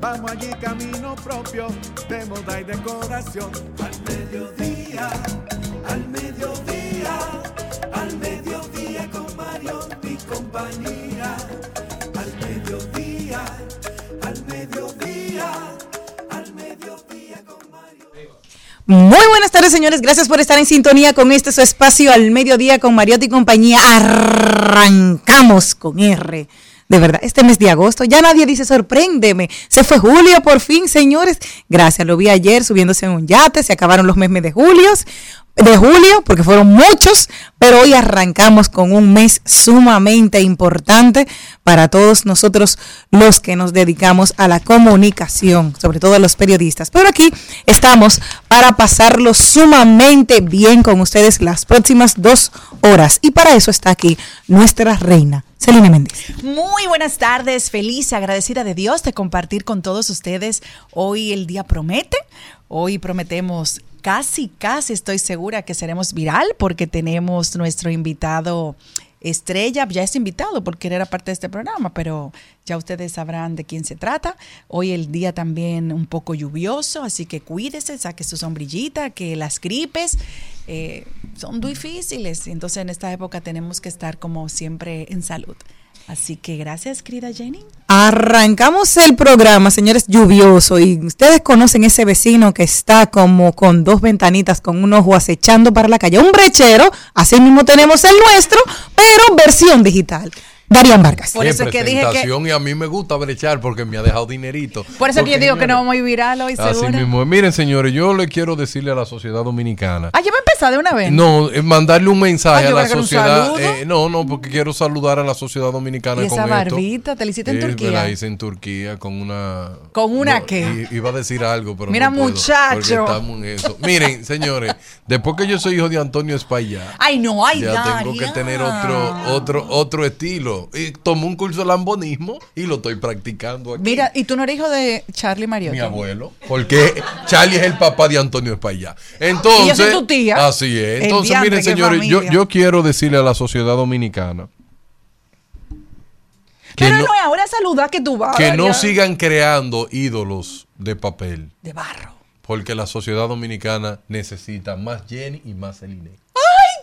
Vamos allí camino propio de moda y decoración. Al mediodía, al mediodía, al mediodía con Mario y compañía. Al mediodía, al mediodía, al mediodía con Mario. Muy buenas tardes, señores. Gracias por estar en sintonía con este su espacio al mediodía con Mariotti y compañía. Arrancamos con R. De verdad, este mes de agosto, ya nadie dice sorpréndeme. Se fue julio por fin, señores. Gracias, lo vi ayer subiéndose en un yate, se acabaron los meses de julio, de julio, porque fueron muchos, pero hoy arrancamos con un mes sumamente importante para todos nosotros los que nos dedicamos a la comunicación, sobre todo los periodistas. Pero aquí estamos para pasarlo sumamente bien con ustedes las próximas dos horas. Y para eso está aquí nuestra reina, Celine Méndez. Muy buenas tardes, feliz, agradecida de Dios de compartir con todos ustedes. Hoy el día promete, hoy prometemos casi, casi estoy segura que seremos viral porque tenemos nuestro invitado estrella, ya es invitado porque era parte de este programa, pero ya ustedes sabrán de quién se trata. Hoy el día también un poco lluvioso, así que cuídese, saque su sombrillita, que las gripes eh, son difíciles, entonces en esta época tenemos que estar como siempre en salud. Así que gracias, querida Jenny. Arrancamos el programa, señores, lluvioso. Y ustedes conocen ese vecino que está como con dos ventanitas, con un ojo acechando para la calle. Un brechero, así mismo tenemos el nuestro, pero versión digital. Darían Vargas. Por eso que dije que- y a mí me gusta brechar porque me ha dejado dinerito. Por eso que yo digo que no vamos a ir viral hoy, Así seguro. mismo. Miren, señores, yo le quiero decirle a la sociedad dominicana. Ah, yo me empecé de una vez. No, es mandarle un mensaje Ah, a la sociedad. eh, no, no, porque quiero saludar a la sociedad dominicana ¿Y con esa esto. ¿Te la hiciste en Eh, Turquía? Me la hice en Turquía con una. ¿Con una no, qué? Iba a decir algo, pero Mira, no puedo, muchacho. Porque estamos en eso. Miren, señores, después que yo soy hijo de Antonio Espaillat. Ay, no, ay, ya tengo que tener otro, otro, otro estilo. Y tomé un curso de lambonismo y lo estoy practicando aquí. Mira, ¿y tú no eres hijo de Charlie Mariotti? mi abuelo, porque Charlie es el papá de Antonio Espaillat. Entonces, Y yo soy tu tía. Así es. Entonces, miren, señores, yo, quiero decirle a la sociedad dominicana que Pero no, no, es ahora saludar que tú vas. que no sigan creando ídolos de papel, De barro. porque la sociedad dominicana necesita más Jenny y más Celine.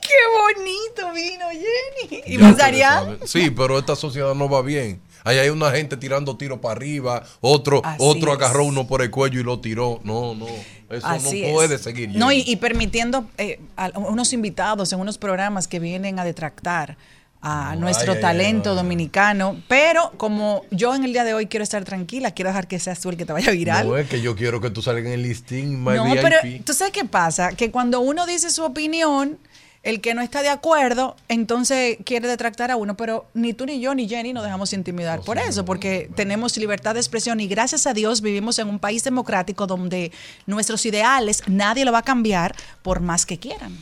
¡Ay, qué bonito vino Jenny! ¿Y saben. Sí, pero esta sociedad no va bien. Ahí hay una gente tirando tiros para arriba, otro, Así otro es. agarró uno por el cuello y lo tiró. No, no, eso Así no es. puede seguir. No, y, permitiendo eh, a unos invitados en unos programas que vienen a detractar a No, nuestro ay, talento ay, ay. dominicano. Pero como yo en el día de hoy quiero estar tranquila, quiero dejar que seas tú el que te vaya viral. No, es que yo quiero que tú salgas en el listing, my No, VIP. pero tú sabes qué pasa, que cuando uno dice su opinión, el que no está de acuerdo, entonces quiere detractar a uno, pero ni tú ni yo ni Jenny nos dejamos intimidar por eso, porque tenemos libertad de expresión y gracias a Dios vivimos en un país democrático donde nuestros ideales nadie lo va a cambiar por más que quieran.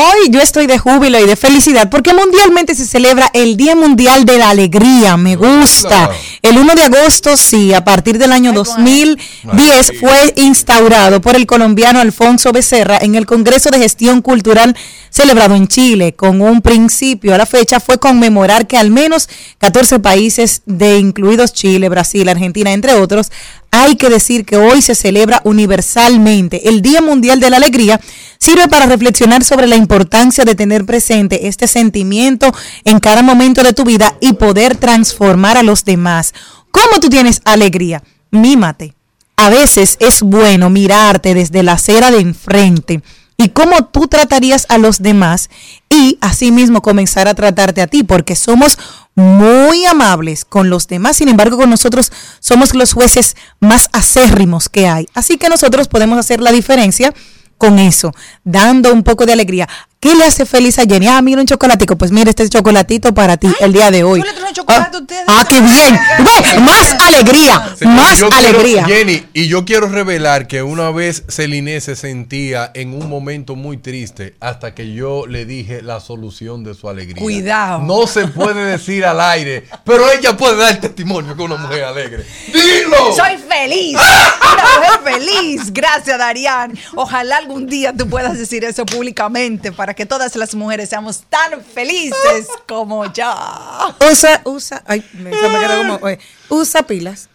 Hoy yo estoy de júbilo y de felicidad porque mundialmente se celebra el Día Mundial de la Alegría. Me gusta. El 1 de agosto, sí, a partir del año 2010 fue instaurado por el colombiano Alfonso Becerra en el Congreso de Gestión Cultural celebrado en Chile. Con un principio a la fecha fue conmemorar que al menos 14 países, de incluidos Chile, Brasil, Argentina, entre otros, hay que decir que hoy se celebra universalmente el Día Mundial de la Alegría. Sirve para reflexionar sobre la importancia de tener presente este sentimiento en cada momento de tu vida y poder transformar a los demás. ¿Cómo tú tienes alegría? Mímate. A veces es bueno mirarte desde la acera de enfrente y cómo tú tratarías a los demás y asimismo comenzar a tratarte a ti, porque somos muy amables con los demás, sin embargo con nosotros somos los jueces más acérrimos que hay. Así que nosotros podemos hacer la diferencia con eso, dando un poco de alegría. ¿Qué le hace feliz a Jenny? Ah, mira un chocolatico. Pues mira, este chocolatito para ti el día de hoy. ¿tú le traes chocolate ah, a ustedes? ah, qué bien. Ve, más alegría, Señor, más quiero- alegría. Jenny, y yo quiero revelar que una vez Celine se sentía en un momento muy triste hasta que yo le dije la solución de su alegría. Cuidado. No se puede decir al aire, pero ella puede dar testimonio que una mujer alegre. ¡Dilo! Soy feliz, una mujer feliz. Gracias, Darían. Ojalá algún día tú puedas decir eso públicamente para que todas las mujeres seamos tan felices como yo. Usa, usa, ay, me- se me quedó como, oye, usa pilas.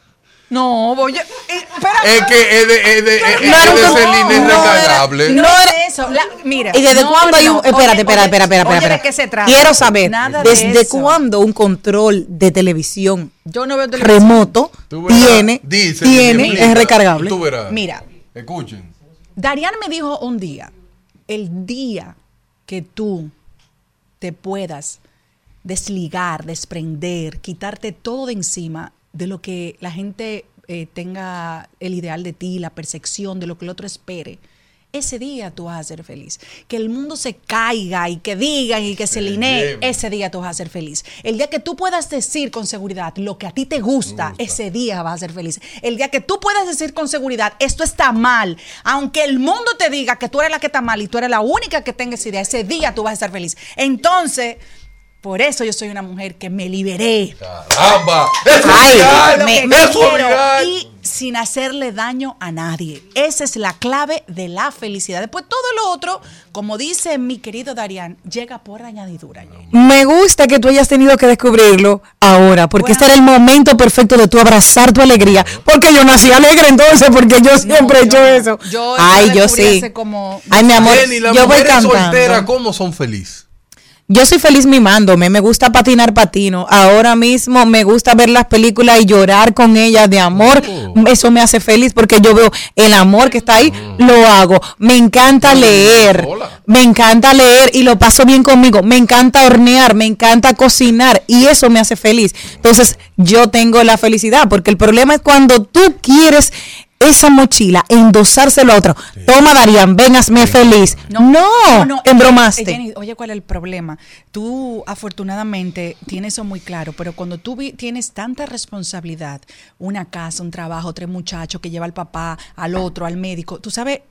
No, voy a. eh, espera. Es que es de, es de, es de No, Celine no, recargable. No, No es era- eso. La- mira. ¿Y desde no, cuándo hay un.? Espérate, oye, espérate, espérate, espérate. ¿de qué se trata? Quiero saber, Nada de ¿desde eso. cuándo un control de televisión Yo no veo televisión. remoto tiene, dice, tiene, explica, es recargable? Tú verás. Mira. Escuchen. Darian me dijo un día, el día que tú te puedas desligar, desprender, quitarte todo de encima de lo que la gente eh, tenga el ideal de ti, la percepción de lo que el otro espere. Ese día tú vas a ser feliz. Que el mundo se caiga y que digan y que se linee, ese día tú vas a ser feliz. El día que tú puedas decir con seguridad lo que a ti te gusta, ese día vas a ser feliz. El día que tú puedas decir con seguridad, esto está mal, aunque el mundo te diga que tú eres la que está mal y tú eres la única que tenga esa idea, ese día tú vas a ser feliz. Entonces, por eso yo soy una mujer que me liberé. ¡Caramba! ¡Eso Ay, es me- y sin hacerle daño a nadie. Esa es la clave de la felicidad. Después todo lo otro, como dice mi querido Darian, llega por añadidura. Jenny. Me gusta que tú hayas tenido que descubrirlo ahora, porque Bueno. este era el momento perfecto de tú abrazar tu alegría. Porque yo nací alegre entonces, porque yo siempre he yo hecho eso. Yo- Ay, yo yo sí. como- Ay, mi amor, Jenny, yo voy cantando. ¿cómo son felices? Yo soy feliz mimándome, me gusta patinar patino. Ahora mismo me gusta ver las películas y llorar con ellas de amor. Oh. Eso me hace feliz porque yo veo el amor que está ahí, lo hago. Me encanta No, leer, me encanta leer y lo paso bien conmigo. Me encanta hornear, me encanta cocinar y eso me hace feliz. Entonces yo tengo la felicidad porque el problema es cuando tú quieres esa mochila, endosárselo a otro. Toma, Darían, ven, hazme feliz. No, embromaste. Eh, Jenny, oye, ¿cuál es el problema? Tú, afortunadamente, tienes eso muy claro, pero cuando tú vi- tienes tanta responsabilidad, una casa, un trabajo, tres muchachos que lleva al papá, al otro, al médico, tú sabes,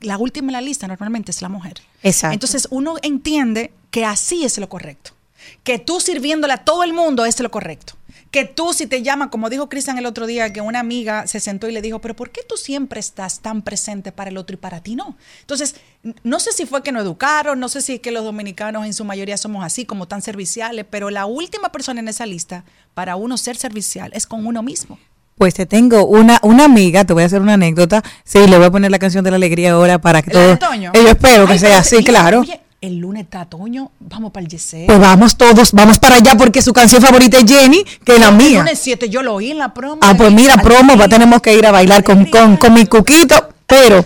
la última en la lista normalmente es la mujer. Exacto. Entonces uno entiende que así es lo correcto. Que tú sirviéndole a todo el mundo es lo correcto. Que tú si te llaman, como dijo Cristian el otro día, que una amiga se sentó y le dijo, pero ¿por qué tú siempre estás tan presente para el otro y para ti no? Entonces, no sé si fue que nos educaron, no sé si es que los dominicanos en su mayoría somos así, como tan serviciales, pero la última persona en esa lista para uno ser servicial es con uno mismo. Pues te tengo una, una amiga, te voy a hacer una anécdota. Sí, le voy a poner la canción de la alegría ahora para que ¿La de todo. Antonio? Eh, Yo espero que Ay, sea así, claro. Oye, el lunes está Toño, vamos para el Yesé. Pues vamos todos, vamos para allá porque su canción favorita es Jenny, que es la El mía. lunes 7 yo lo oí en la promo. Ah, pues mira, promo, va, tenemos que ir a bailar con, con, con mi cuquito. Pero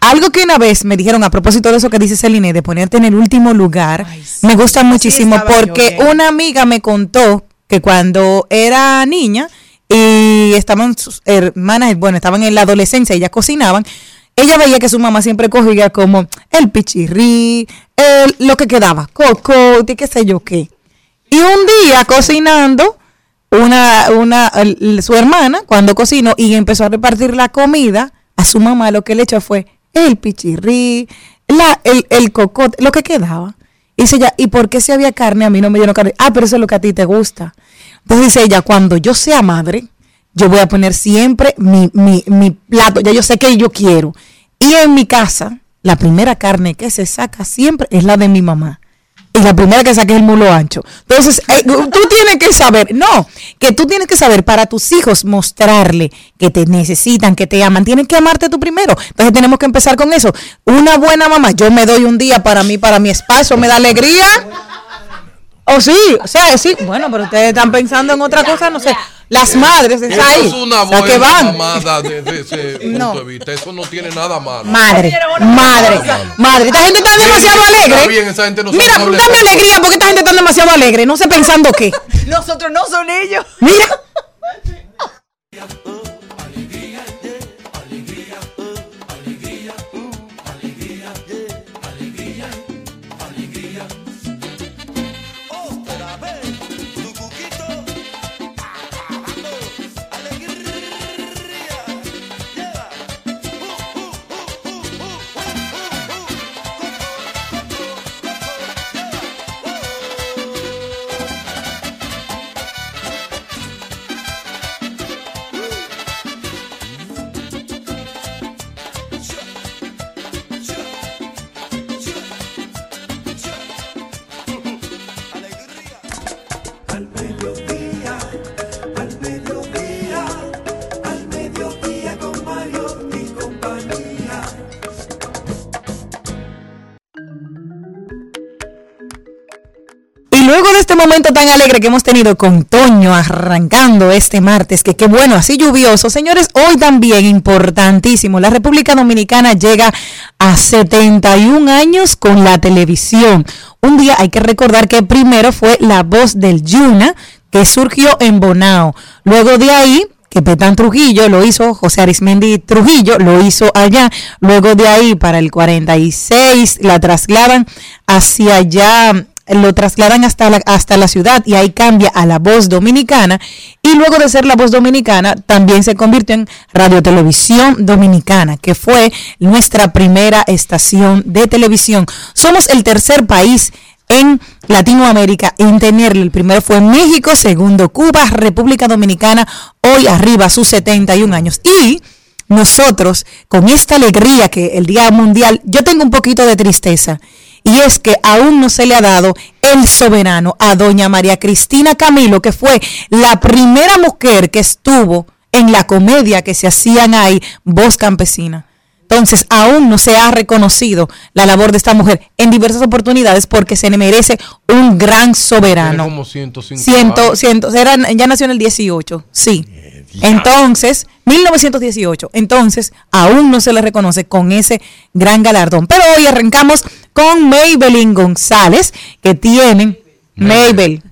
algo que una vez me dijeron a propósito de eso que dice Celine, de ponerte en el último lugar, Ay, sí. me gusta muchísimo yo, porque una amiga me contó que cuando era niña y estaban sus hermanas, bueno, estaban en la adolescencia, ellas cocinaban, ella veía que su mamá siempre cogía como el pichirrí, lo que quedaba, cocote, qué sé yo qué. Y un día cocinando, una, una, su hermana, cuando cocinó y empezó a repartir la comida, a su mamá lo que le echó fue el pichirrí, la, el, el cocote, lo que quedaba. Y dice ella, ¿y por qué si había carne a mí no me dieron carne? Ah, pero eso es lo que a ti te gusta. Entonces dice ella, cuando yo sea madre, yo voy a poner siempre mi, mi, mi plato, ya yo sé que yo quiero. Y en mi casa, la primera carne que se saca siempre es la de mi mamá. Y la primera que saque es el mulo ancho. Entonces, eh, tú tienes que saber, no, que tú tienes que saber para tus hijos mostrarle que te necesitan, que te aman. Tienes que amarte tú primero. Entonces, tenemos que empezar con eso. Una buena mamá, yo me doy un día para mí, para mi espacio, me da alegría. O sí, o sea, sí. Bueno, pero ustedes están pensando en otra cosa, no sé. Las madres, es Eso ahí. es una buena que van. mamada desde ese punto No. de vista. Eso no tiene nada malo. Madre, madre, madre. Esta gente está demasiado Está alegre. bien, esa gente no sabe Mira, dame alegría porque esta gente está demasiado alegre. No sé pensando qué. Nosotros no son ellos. Mira. momento tan alegre que hemos tenido con Toño arrancando este martes, que qué bueno, así lluvioso, señores, hoy también importantísimo, la República Dominicana llega a 71 años con la televisión. Un día hay que recordar que primero fue La Voz del Yuna, que surgió en Bonao. Luego de ahí que Petán Trujillo lo hizo, José Arismendi Trujillo lo hizo allá, luego de ahí para el 46 la trasladan hacia allá, lo trasladan hasta la, hasta la ciudad y ahí cambia a la voz dominicana y luego de ser la voz dominicana también se convirtió en Radio Televisión Dominicana, que fue nuestra primera estación de televisión. Somos el tercer país en Latinoamérica en tenerlo. El primero fue México, segundo Cuba, República Dominicana, hoy arriba sus 71 años. Y nosotros, con esta alegría que el Día Mundial, yo tengo un poquito de tristeza. Y es que aún no se le ha dado el soberano a doña María Cristina Camilo, que fue la primera mujer que estuvo en la comedia que se hacían ahí, Voz Campesina. Entonces, aún no se ha reconocido la labor de esta mujer en diversas oportunidades porque se le merece un gran soberano. como 105 Ciento, años. ciento, eran, ya nació en el 18, sí. Entonces, 1918. Entonces, aún no se le reconoce con ese gran galardón. Pero hoy arrancamos con Maybelline González, que tienen Maybell.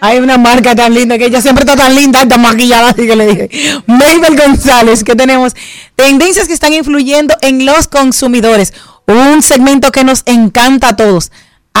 Hay una marca tan linda que ella siempre está tan linda, tan maquillada, así que le dije. Maybel González, que tenemos tendencias que están influyendo en los consumidores. Un segmento que nos encanta a todos.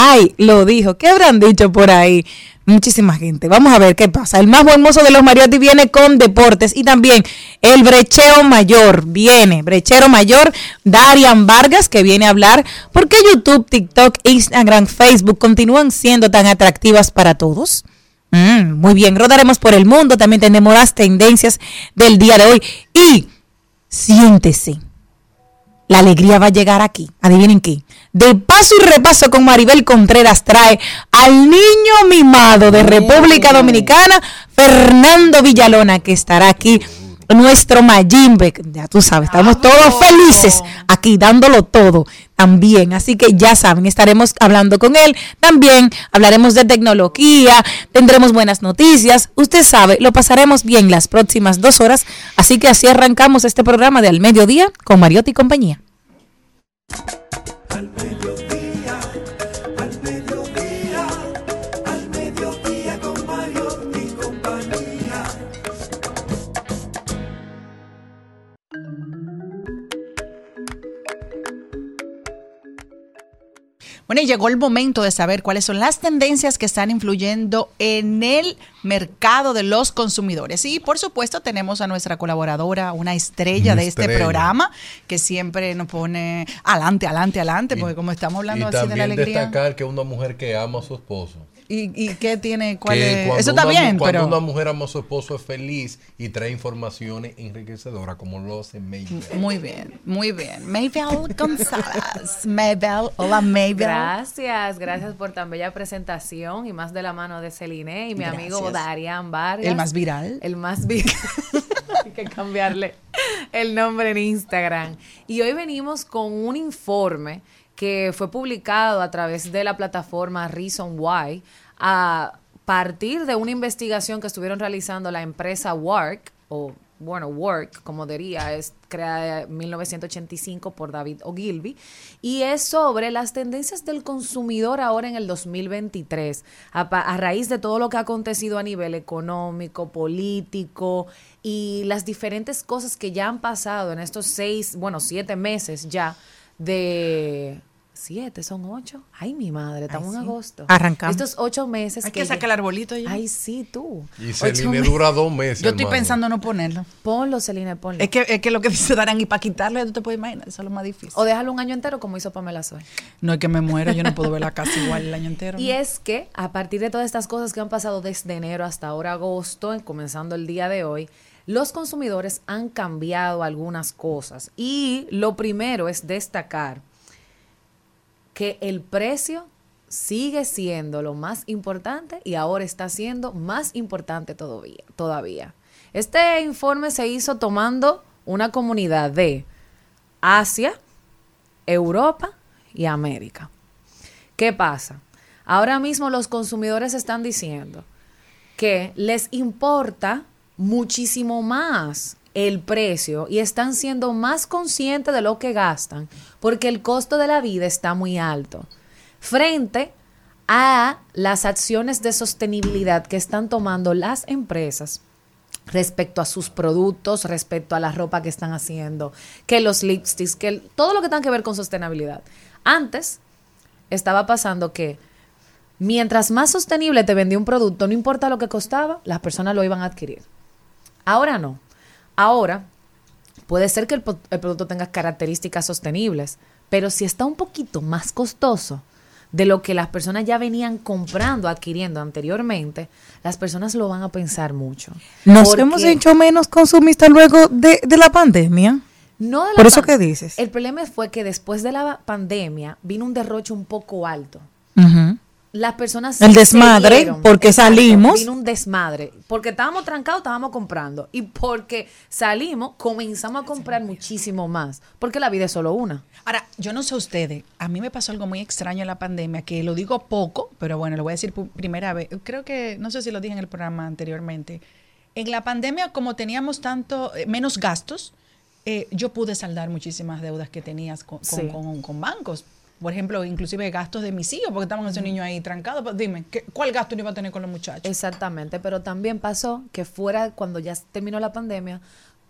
Ay, lo dijo. ¿Qué habrán dicho por ahí? Muchísima gente. Vamos a ver qué pasa. El más buen mozo de los Mariotti viene con deportes y también el brecheo mayor viene. Brechero mayor, Darian Vargas, que viene a hablar por qué YouTube, TikTok, Instagram, Facebook continúan siendo tan atractivas para todos. Mm, muy bien, rodaremos por el mundo. También tenemos las tendencias del día de hoy. Y siéntese. La alegría va a llegar aquí. Adivinen qué. De paso y repaso con Maribel Contreras trae al niño mimado de República Dominicana, Fernando Villalona, que estará aquí. Nuestro Mayimbe, ya tú sabes, estamos todos felices aquí dándolo todo también. Así que ya saben, estaremos hablando con él. También hablaremos de tecnología, tendremos buenas noticias. Usted sabe, lo pasaremos bien las próximas dos horas. Así que así arrancamos este programa de Al Mediodía con Mariotti y compañía. Bueno, y llegó el momento de saber cuáles son las tendencias que están influyendo en el mercado de los consumidores. Y por supuesto tenemos a nuestra colaboradora, una estrella Una de este estrella. programa, que siempre nos pone adelante, adelante, adelante, porque como estamos hablando y así de la también alegría. destacar que una mujer que ama a su esposo. ¿Y, y qué tiene? ¿Cuál Que es? cuando Eso está una bien, cuando pero... una mujer ama a su esposo es feliz y trae informaciones enriquecedoras como lo hace Mabel. Muy bien, muy bien. Maybell González. Maybell, hola Maybell. Gracias, gracias por tan bella presentación y más de la mano de Celine y mi amigo. Darian Vargas. El más viral. El más viral. Hay que cambiarle el nombre en Instagram. Y hoy venimos con un informe que fue publicado a través de la plataforma Reason Why a partir de una investigación que estuvieron realizando la empresa Work o bueno, Work, como diría, es creada en 1985 por David Ogilvy, y es sobre las tendencias del consumidor ahora en el 2023, a, a raíz de todo lo que ha acontecido a nivel económico, político y las diferentes cosas que ya han pasado en estos seis, bueno, siete meses ya de... Siete, son ocho. Ay, mi madre, estamos en agosto. Arrancamos. Estos ocho meses. Hay que sacar el arbolito ya. Ay, sí, tú. Y Celine dura dos meses. Yo estoy hermano. pensando no ponerlo. Ponlo, Celine, ponlo. Es que, es que lo que dice Darán y para quitarlo, ya tú te puedes imaginar, eso es lo más difícil. O déjalo un año entero como hizo Pamela Soy. No es que me muera, yo no puedo ver la casa igual el año entero. Y ¿no? es que a partir de todas estas cosas que han pasado desde enero hasta ahora agosto, en- comenzando el día de hoy, los consumidores han cambiado algunas cosas. Y lo primero es destacar que el precio sigue siendo lo más importante y ahora está siendo más importante todavía. todavía. Este informe se hizo tomando una comunidad de Asia, Europa y América. ¿Qué pasa? Ahora mismo los consumidores están diciendo que les importa muchísimo más el precio y están siendo más conscientes de lo que gastan porque el costo de la vida está muy alto frente a las acciones de sostenibilidad que están tomando las empresas respecto a sus productos, respecto a la ropa que están haciendo, que los lipsticks, que todo lo que tenga que ver con sostenibilidad. Antes estaba pasando que mientras más sostenible te vendía un producto, no importa lo que costaba, las personas lo iban a adquirir. Ahora no. Ahora puede ser que el, producto tenga características sostenibles, pero si está un poquito más costoso de lo que las personas ya venían comprando, adquiriendo anteriormente, las personas lo van a pensar mucho. Nos Porque- hemos hecho menos consumistas luego de, de la pandemia. no de la Por eso que dices. El problema fue que después de la pandemia vino un derroche un poco alto. Las personas El desmadre, dieron. porque salimos. Vino un desmadre. Porque estábamos trancados, estábamos comprando. Y porque salimos, comenzamos a comprar muchísimo más. Porque la vida es solo una. Ahora, yo no sé ustedes, a mí me pasó algo muy extraño en la pandemia, que lo digo poco, pero bueno, lo voy a decir por primera vez. Creo que, no sé si lo dije en el programa anteriormente. En la pandemia, como teníamos tanto, eh, menos gastos, eh, yo pude saldar muchísimas deudas que tenías con, con- Sí. con- con bancos. Por ejemplo, inclusive gastos de mis hijos, porque estaban esos niños ahí trancados. Pues dime, ¿qué- ¿cuál gasto no iba a tener con los muchachos? Exactamente. Pero también pasó que fuera, cuando ya terminó la pandemia,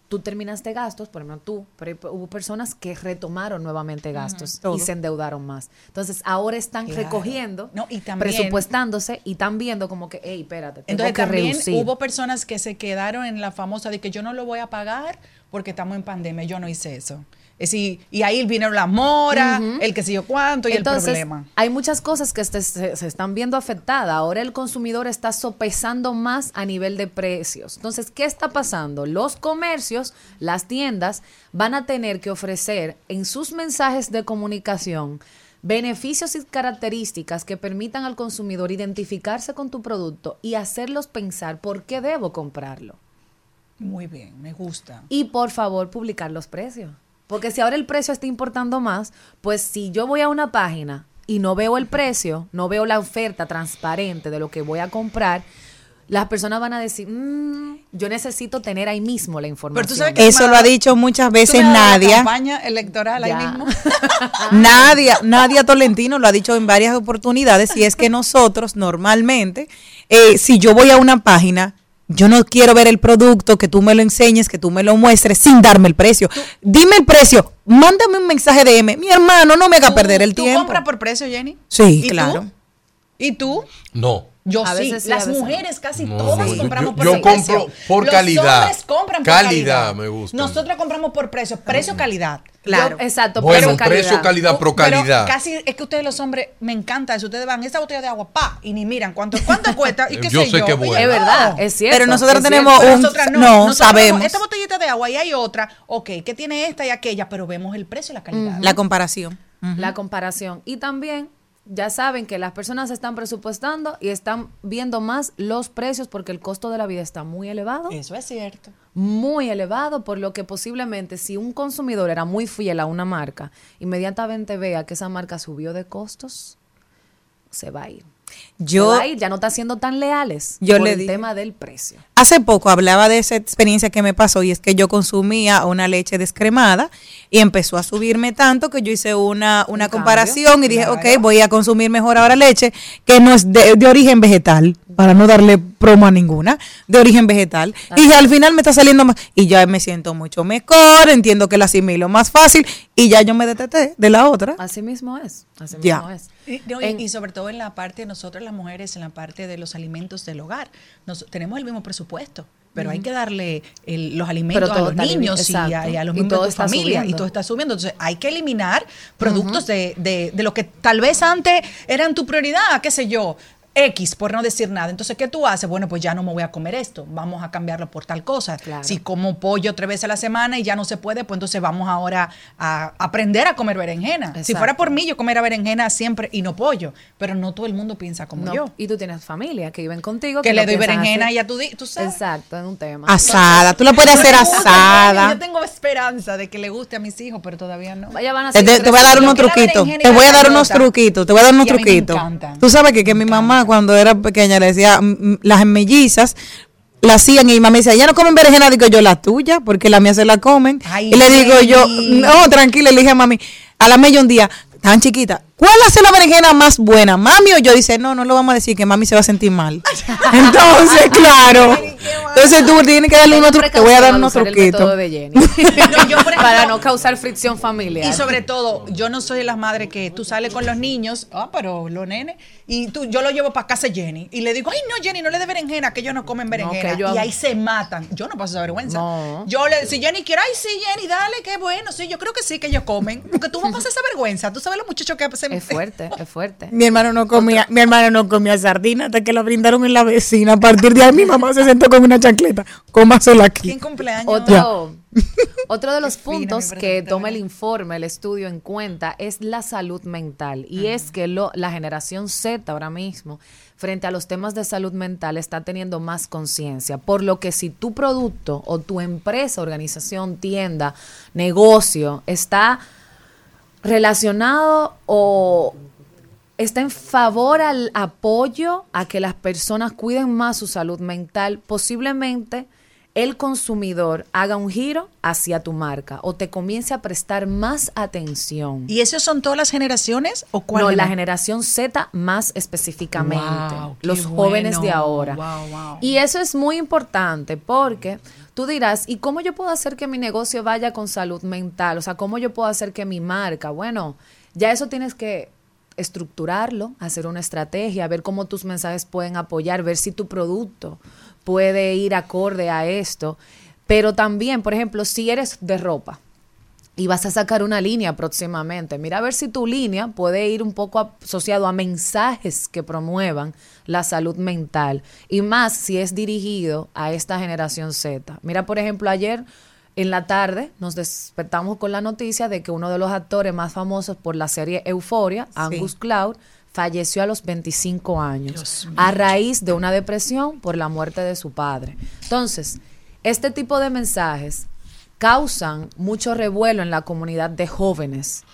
tú terminaste gastos, por ejemplo tú, pero hubo personas que retomaron nuevamente gastos y se endeudaron más. Entonces, ahora están Claro. recogiendo, No, y también- presupuestándose y están viendo como que, hey, espérate, tengo Entonces que también reducir. hubo personas que se quedaron en la famosa de que yo no lo voy a pagar porque estamos en pandemia. Yo no hice eso. Es decir, y ahí vinieron las moras, el que sé yo cuánto y Entonces, el problema. hay muchas cosas que se, se están viendo afectadas. Ahora el consumidor está sopesando más a nivel de precios. Entonces, ¿qué está pasando? Los comercios, las tiendas, van a tener que ofrecer en sus mensajes de comunicación beneficios y características que permitan al consumidor identificarse con tu producto y hacerlos pensar por qué debo comprarlo. Muy bien, me gusta. Y por favor, publicar los precios. Porque si ahora el precio está importando más, pues si yo voy a una página y no veo el precio, no veo la oferta transparente de lo que voy a comprar, las personas van a decir, "Mm, yo necesito tener ahí mismo la información. Pero tú sabes que- Eso lo ha dicho muchas ¿Tú veces das la Nadia. campaña electoral ahí mismo? Nadia, Nadia Tolentino lo ha dicho en varias oportunidades y es que nosotros normalmente, eh, si yo voy a una página, Yo no quiero ver el producto, que tú me lo enseñes, que tú me lo muestres sin darme el precio. Dime el precio, mándame un mensaje de M. Mi hermano, no me haga ¿Tú- perder el ¿Tú tiempo. compras por precio, Jenny? Sí, ¿Y tú? claro. ¿Y tú? No. Yo A sí. veces sí, Las a veces no. mujeres casi No, todas yo- compramos yo- por yo precio. compro por Los calidad. hombres compran por Calidad calidad. me gusta. Nosotros compramos por precio. Precio-calidad. Claro. Yo- exacto, Bueno, precio, calidad. precio, calidad, pro Pero calidad. casi es que ustedes los hombres me encanta eso. Ustedes van esa botella de agua, pa, y ni miran cuánto, cuánto cuesta y qué Yo sé sé yo. que bueno. Es verdad, es cierto. Pero nosotros es tenemos cierto. Pero un- nosotras no, no, Nosotros sabemos. Esta botellita de agua y hay otra, ok, que tiene esta y aquella, pero vemos el precio y la calidad. La comparación. la comparación. Y también ya saben que las personas están presupuestando y están viendo más los precios porque el costo de la vida está muy elevado, Eso es cierto. muy elevado, por lo que posiblemente si un consumidor era muy fiel a una marca, inmediatamente vea que esa marca subió de costos, se va a ir. Yo, se va a ir, ya no está siendo tan leales Yo por le el dije- tema del precio. Hace poco hablaba de esa experiencia que me pasó y es que yo consumía una leche descremada y empezó a subirme tanto que yo hice una, una cambio, comparación y dije, claro. ok, voy a consumir mejor ahora leche que no es de, de origen vegetal, para no darle promo a ninguna, de origen vegetal. Y al final me está saliendo más y ya me siento mucho mejor, entiendo que la asimilo más fácil y ya yo me deteté de la otra. Así mismo es, así Ya. mismo es. Y, no, y- En- y sobre todo en la parte de nosotras las mujeres, en la parte de los alimentos del hogar. Nos, tenemos el mismo presupuesto, pero hay que darle el- los alimentos a los niños y a, y a los miembros de tu familia y todo está subiendo. Entonces hay que eliminar productos de, de, de lo que tal vez antes eran tu prioridad, qué sé yo. X, por no decir nada. Entonces, ¿qué tú haces? Bueno, pues ya no me voy a comer esto. Vamos a cambiarlo por tal cosa. Claro. Si como pollo tres veces a la semana y ya no se puede, pues entonces vamos ahora a aprender a comer berenjena. Si fuera por mí, yo comiera berenjena siempre y no pollo. Pero no todo el mundo piensa como No, yo. Y tú tienes familia que viven contigo. Que le doy berenjena así. y tú, di- tú sabes. Exacto, es un tema. Asada, tú la puedes hacer asada. Yo tengo esperanza de que le guste a mis hijos, pero todavía no. Vaya, van a Te, seguir te- te voy a dar unos truquitos. Te voy a dar unos truquitos. Te voy a dar unos a truquitos. encantan. Tú sabes que, que mi mamá cuando era pequeña le decía, mm, mm, las mellizas la hacían y mi mamá decía, ya no comen berenjena, digo yo, la tuya, porque la mía se la comen. Ay, y le digo yo, no, tranquila, le dije a mami, a la media un día, tan chiquita, ¿cuál hace la berenjena más buena? ¿Mami o yo? Dice, no, no lo vamos a decir, que mami se va a sentir mal. Entonces, claro. Entonces tú tienes que darle unos truquitos. Te voy a dar unos truquitos. de Jenny. No, yo, por ejemplo, Para no causar fricción familiar. Y sobre todo, yo no soy de las madres que tú sales con los niños, ah, pero los nenes, y tú, yo lo llevo para casa de Jenny y le digo, ay, no, Jenny, no le dé berenjena, que ellos no comen berenjena. yo- y ahí se matan. Yo no paso esa vergüenza. No. Yo le, si Jenny quiere, ay, sí, Jenny, dale, qué bueno, sí, yo creo que sí, que ellos comen. Porque tú vas a pasar esa vergüenza. Tú sabes los muchachos que se Es fuerte, es fuerte. Mi hermano no comía, mi hermano no comía sardina hasta que la brindaron en la vecina. A partir de ahí mi mamá se sentó con una chancleta. Cómasela aquí. ¿Quién cumpleaños? Otro, otro de los fina, puntos que toma el informe, el estudio en cuenta, es la salud mental. Y es que lo, la generación Z ahora mismo, frente a los temas de salud mental, está teniendo más conciencia. Por lo que si tu producto o tu empresa, organización, tienda, negocio está relacionado o está en favor al apoyo a que las personas cuiden más su salud mental, posiblemente el consumidor haga un giro hacia tu marca o te comience a prestar más atención. ¿Y esos son todas las generaciones o cuál? No, la generación Z más específicamente, Wow, los jóvenes de ahora. Wow, wow. Y eso es muy importante porque tú dirás, ¿y cómo yo puedo hacer que mi negocio vaya con salud mental? O sea, ¿cómo yo puedo hacer que mi marca? Bueno, ya eso tienes que estructurarlo, hacer una estrategia, ver cómo tus mensajes pueden apoyar, ver si tu producto puede ir acorde a esto. Pero también, por ejemplo, si eres de ropa, y vas a sacar una línea próximamente. Mira a ver si tu línea puede ir un poco asociado a mensajes que promuevan la salud mental y más si es dirigido a esta generación Z. Mira, por ejemplo, ayer en la tarde nos despertamos con la noticia de que uno de los actores más famosos por la serie Euforia, Angus Cloud, falleció a los 25 años a raíz de una depresión por la muerte de su padre. Entonces, este tipo de mensajes causan mucho revuelo en la comunidad de jóvenes.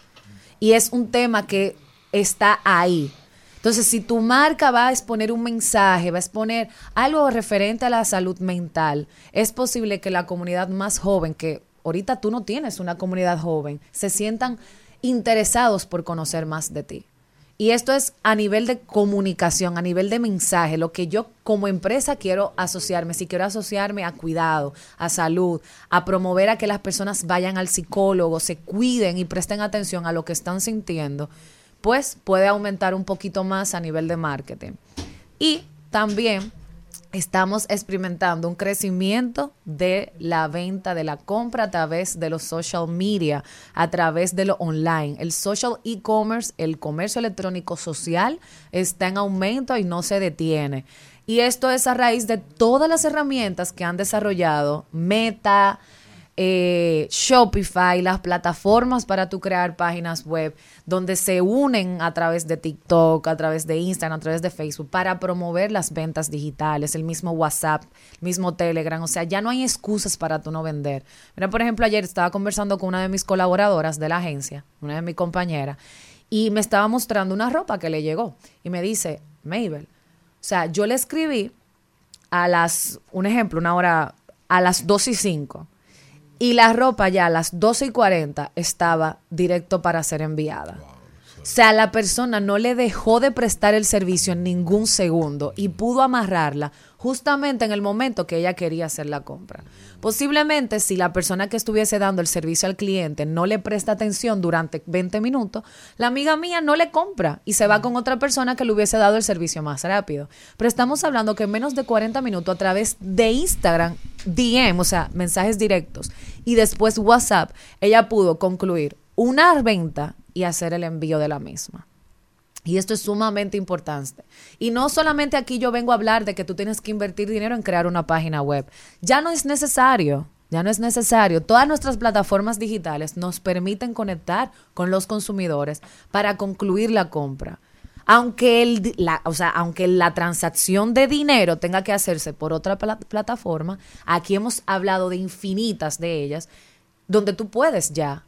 Y es un tema que está ahí. Entonces, si tu marca va a exponer un mensaje, va a exponer algo referente a la salud mental, es posible que la comunidad más joven, que ahorita tú no tienes una comunidad joven, se sientan interesados por conocer más de ti. Y esto es a nivel de comunicación, a nivel de mensaje, lo que yo como empresa quiero asociarme. Si quiero asociarme a cuidado, a salud, a promover a que las personas vayan al psicólogo, se cuiden y presten atención a lo que están sintiendo, pues puede aumentar un poquito más a nivel de marketing. Y también estamos experimentando un crecimiento de la venta, de la compra a través de los social media, a través de lo online. El social e-commerce, el comercio electrónico social, está en aumento y no se detiene. Y esto es a raíz de todas las herramientas que han desarrollado Meta, eh, Shopify, las plataformas para tu crear páginas web, donde se unen a través de TikTok, a través de Instagram, a través de Facebook, para promover las ventas digitales, el mismo WhatsApp, el mismo Telegram, o sea, ya no hay excusas para tú no vender. Mira, por ejemplo, ayer estaba conversando con una de mis colaboradoras de la agencia, una de mis compañeras, y me estaba mostrando una ropa que le llegó, y me dice, Mabel, o sea, yo le escribí a las, un ejemplo, una hora, a las 2 y 5 y la ropa ya a las 12 y 40 estaba directo para ser enviada. O sea, la persona no le dejó de prestar el servicio en ningún segundo y pudo amarrarla justamente en el momento que ella quería hacer la compra. Posiblemente si la persona que estuviese dando el servicio al cliente no le presta atención durante 20 minutos, la amiga mía no le compra y se va con otra persona que le hubiese dado el servicio más rápido. Pero estamos hablando que en menos de 40 minutos a través de Instagram, DM, o sea, mensajes directos, y después WhatsApp, ella pudo concluir una venta y hacer el envío de la misma. Y esto es sumamente importante. Y no solamente aquí yo vengo a hablar de que tú tienes que invertir dinero en crear una página web. Ya no es necesario. Ya no es necesario. Todas nuestras plataformas digitales nos permiten conectar con los consumidores para concluir la compra. Aunque, el, la, o sea, aunque la transacción de dinero tenga que hacerse por otra pla- plataforma, aquí hemos hablado de infinitas de ellas, donde tú puedes ya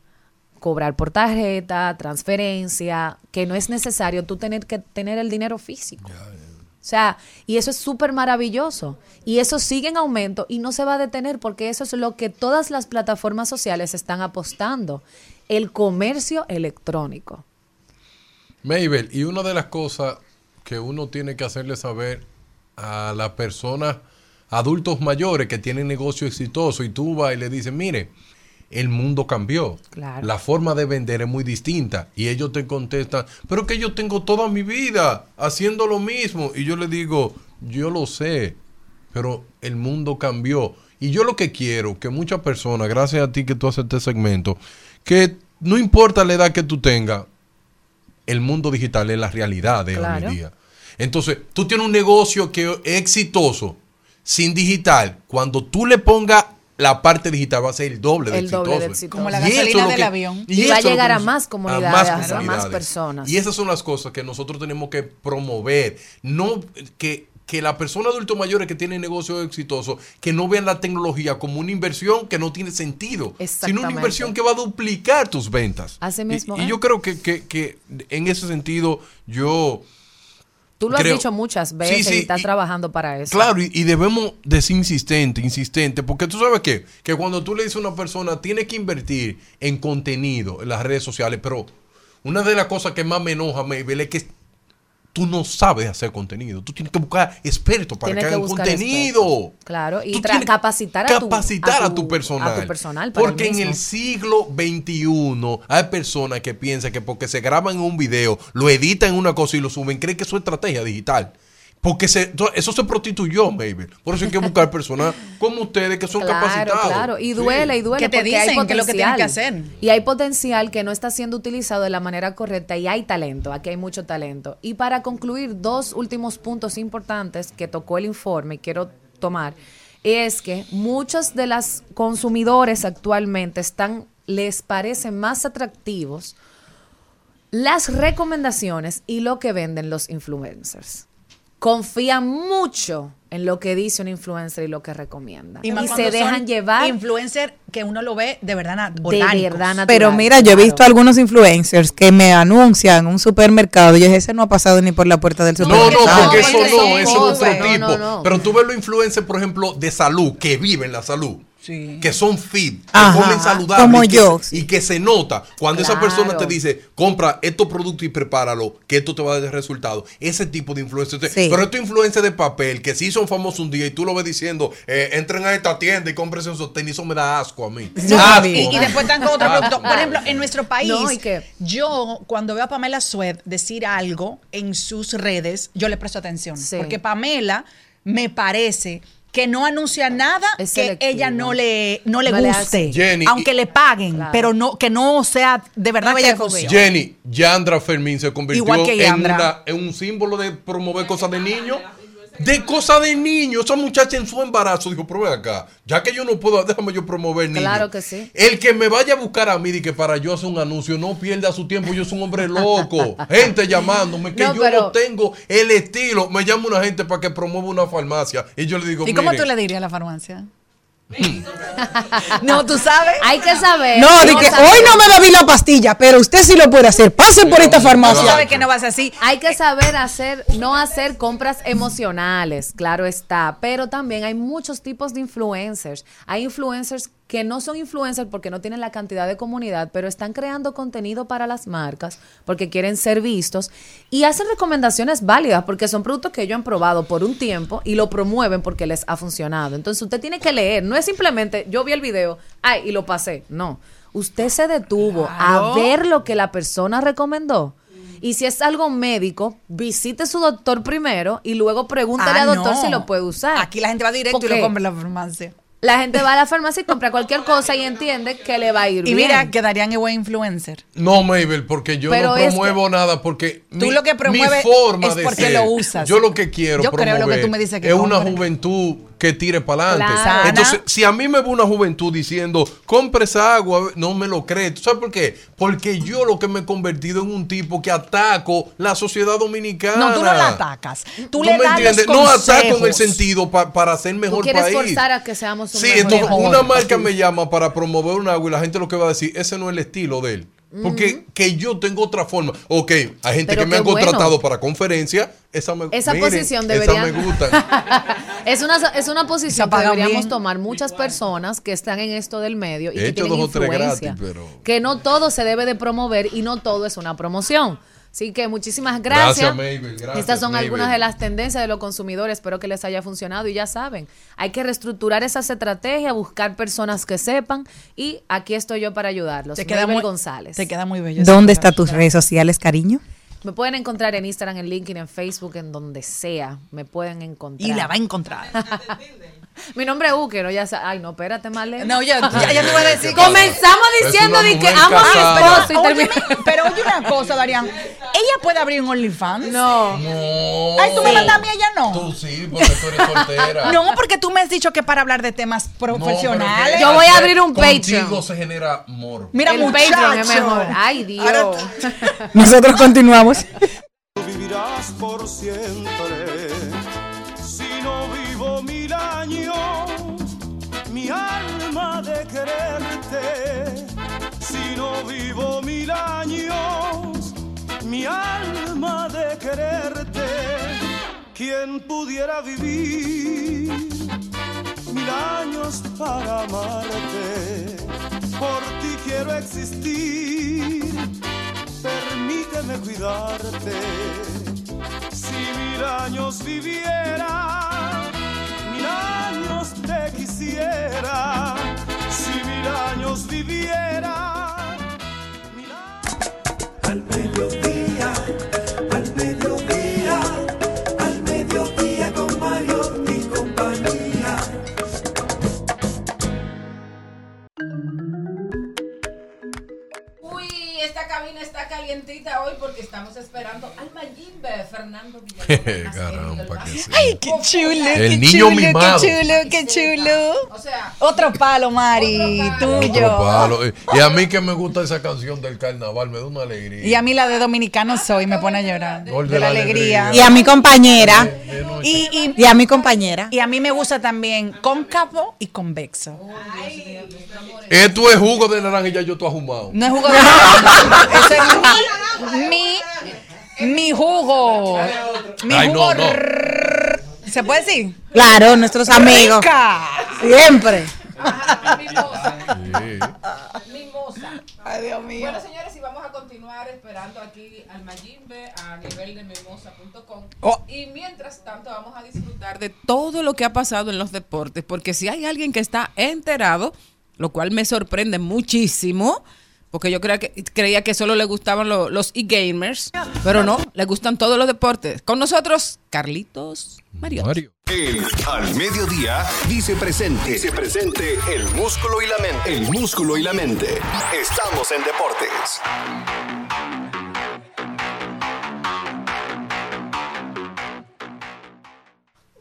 cobrar por tarjeta, transferencia, que no es necesario tú tener que tener el dinero físico. O sea, y eso es súper maravilloso. Y eso sigue en aumento y no se va a detener porque eso es lo que todas las plataformas sociales están apostando, el comercio electrónico. Mabel, y una de las cosas que uno tiene que hacerle saber a las personas, adultos mayores que tienen negocio exitoso, y tú vas y le dices, mire, el mundo cambió. Claro. La forma de vender es muy distinta. Y ellos te contestan, pero que yo tengo toda mi vida haciendo lo mismo. Y yo le digo, yo lo sé, pero el mundo cambió. Y yo lo que quiero, que muchas personas, gracias a ti que tú haces este segmento, que no importa la edad que tú tengas, el mundo digital es la realidad de hoy en día. Entonces, tú tienes un negocio que es exitoso sin digital. Cuando tú le pongas la parte digital, va a ser el doble de El exitoso. doble de exitoso. Como la Y eso gasolina es lo del que- avión. Y eso va a llegar a más comunidades, a más personas. Y esas son las cosas que nosotros tenemos que promover. No que, que la persona adulto mayores que tiene negocios exitosos, que no vean la tecnología como una inversión que no tiene sentido, sino una inversión que va a duplicar tus ventas. Así Y- mismo Y, es. yo creo que, que, que en ese sentido yo... Tú lo has dicho muchas veces Sí, sí, y estás y- trabajando para eso. Claro, y, y debemos de ser insistente, insistente, porque tú sabes qué, que cuando tú le dices a una persona, tiene que invertir en contenido en las redes sociales, pero una de las cosas que más me enoja, Mabel, es que tú no sabes hacer contenido. Tú tienes que buscar expertos para Tienes que hagan contenido. expertos. Claro, y capacitar a tu- capacitar a a tu, tu- personal. a tu personal porque en el siglo XXI hay personas que piensan que porque se graban un video, lo editan en una cosa y lo suben, creen que es estrategia digital. Porque se, eso se prostituyó, Mabel. Por eso hay que buscar personas como ustedes que son Claro, capacitados. claro. Y Sí. duele, y duele. Que te porque hay dicen que es lo que tienes que potencial. hacer. Y hay potencial que no está siendo utilizado de la manera correcta y hay talento. Aquí hay mucho talento. Y para concluir, dos últimos puntos importantes que tocó el informe y quiero tomar es que muchos de las consumidores actualmente están les parecen más atractivos las recomendaciones y lo que venden los influencers. Confían mucho en lo que dice un influencer y lo que recomienda. Y, se dejan llevar Influencer que uno lo ve de verdad nat- de verdad natural. Pero mira, yo he claro. visto algunos influencers que me anuncian un supermercado y ese no ha pasado ni por la puerta del No, supermercado. no, porque No, eso porque no, son eso es otro. No, tipo. no, no. Pero tú ves los influencers, por ejemplo, de salud, que viven la salud. Sí. que son fit, que comen saludable como y que, yo, se, sí. y que se nota cuando esa persona te dice, compra estos productos y prepáralo, que esto te va a dar resultados. Ese tipo de influencia. Sí. Pero estos influencers de papel que sí son famosos un día y tú lo ves diciendo, eh, entren a esta tienda y compren esos tenis, eso me da asco a mí. Asco. también. Y, y después están con otro producto. Por ejemplo, en nuestro país, yo cuando veo a Pamela Sued decir algo en sus redes, yo le presto atención. Sí. Porque Pamela me parece que no anuncia nada Es que ella no le, no le No guste. Jenny, aunque y- le paguen, Claro. pero no que no sea de verdad No que. Jenny, Yandra Fermín se convirtió Igual que en, una- en un símbolo de promover cosas de niños. De cosas de niños. Esa muchacha en su embarazo dijo, pero acá, ya que yo no puedo, déjame yo promover niños. Claro que sí. El que me vaya a buscar a mí y que para yo hacer un anuncio no pierda su tiempo, yo soy un hombre loco. Gente llamándome que No, yo pero- no tengo el estilo. Me llama una gente para que promueva una farmacia. Y yo le digo, ¿Y cómo "Mire, tú le dirías a la farmacia? no, tú sabes. Hay que saber. No, de que hoy no me bebí la pastilla, pero usted sí lo puede hacer. Pase por esta Tú farmacia. sabes que no vas así. Hay que saber hacer, no hacer compras emocionales, claro está, pero también hay muchos tipos de influencers. Hay influencers que no son influencers porque no tienen la cantidad de comunidad, pero están creando contenido para las marcas porque quieren ser vistos y hacen recomendaciones válidas porque son productos que ellos han probado por un tiempo y lo promueven porque les ha funcionado. Entonces usted tiene que leer, no es simplemente yo vi el video, ay, y lo pasé, no. Usted se detuvo Claro. a ver lo que la persona recomendó. Y si es algo médico, visite su doctor primero y luego pregúntale Ah, al doctor no. si lo puede usar. Aquí la gente va directo y lo compra en la farmacia. La gente va a la farmacia y compra cualquier cosa y entiende que le va a ir Y bien. mira, quedarían igual influencer. No, Mabel, porque yo Pero no es promuevo nada, porque Tú lo que promueves mi forma es de porque ser, lo usas. Yo lo que quiero Yo creo lo que promover tú me dices que es una juventud que tire para adelante. Claro. Entonces, si a mí me ve una juventud diciendo, compre esa agua, no me lo cree. ¿Tú sabes por qué? Porque yo lo que me he convertido en un tipo que ataco la sociedad dominicana. No, tú no la atacas. Tú, ¿Tú le me das entiendes? los No ataco en el sentido pa- para hacer mejor quieres país. forzar a que seamos un Sí, mejor entonces una marca me llama para promover un agua y la gente lo que va a decir, ese no es el estilo de él. Porque que yo tengo otra forma. Ok, hay gente Pero que me bueno. contratado para conferencias. Esa me Esa miren, posición Esa deberían- me gusta. Es una, es una posición que deberíamos bien. tomar muchas personas que están en esto del medio y He que hecho tienen dos o tres influencia. gratis, pero- Que no todo se debe de promover y no todo es una promoción. Así que muchísimas gracias. Gracias, Mabel, gracias, Estas son Mabel. algunas de las tendencias de los consumidores. Espero que les haya funcionado y ya saben, hay que reestructurar esas estrategias, buscar personas que sepan y aquí estoy yo para ayudarlos. Te queda Mabel muy, González. Te queda muy bello. ¿Dónde están tus redes sociales, cariño? Me pueden encontrar en Instagram, en LinkedIn, en Facebook, en donde sea. Me pueden encontrar. Y la va a encontrar. Mi nombre es Úquero, ya sa- Ay, no, espérate, Marlene. No, ya, ya, ya te voy a decir. que- Comenzamos diciendo de que amo a mi esposo y Óyeme, termina- pero oye una cosa, Darian. ¿Ella puede abrir un OnlyFans? No. No. Ay, tú me mandas a mí, ella no. Tú sí, porque tú eres soltera. No, porque tú me has dicho que para hablar de temas profesionales. Yo voy a abrir un Contigo Patreon. se genera amor. Mira, muchacho. Patreon es mejor. Ay, Dios. Ahora- Nosotros continuamos. vivirás por siempre. Si no vivo mil años, mi alma de quererte. Si no vivo mil años, mi alma de quererte. ¿Quién pudiera vivir mil años para amarte? Por ti quiero existir permíteme cuidarte. Si mil años viviera, años te quisiera. Si mil años viviera, mil años... Al mediodía, está calientita hoy porque estamos esperando al Mayimbe Fernando Villalobos. Caramba, que sí. Ay, qué chulo, El qué niño chulo, mimado. qué chulo, qué chulo. O sea, Otro palo, Mari, Otro tuyo. palo. Y a mí que me gusta esa canción del carnaval, me da una alegría. Y a mí la de dominicano soy, me pone a llorar. De la alegría. Y a mi compañera. De. Y, y, Y a mi compañera. y a mí me gusta también cóncavo y convexo. Esto es jugo de naranja y ya yo estoy ahumado. No es jugo de naranja. Es mi, mi, jugo. Mi Ay, jugo. no, no. ¿Se puede decir? Claro, nuestros amigos. Rica. Siempre. Mimosa. Mimosa. Ay, Dios mío. Bueno, señores, y vamos a continuar esperando aquí al Mayimbe a nivel de mimosa.com. Oh. Y mientras tanto, vamos a disfrutar de todo lo que ha pasado en los deportes, porque si hay alguien que está enterado, lo cual me sorprende muchísimo. Porque yo creía que, creía que solo le gustaban lo- los e-gamers, pero no, le gustan todos los deportes. Con nosotros, Carlitos Mario. Mario. El Al Mediodía dice presente. Dice presente el músculo y la mente. El músculo y la mente. Estamos en deportes.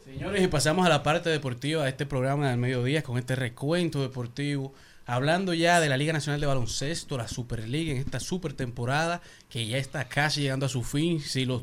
Señores, y pasamos a la parte deportiva de este programa del mediodía con este recuento deportivo. Hablando ya de la Liga Nacional de Baloncesto, la Superliga en esta super temporada que ya está casi llegando a su fin. Si los,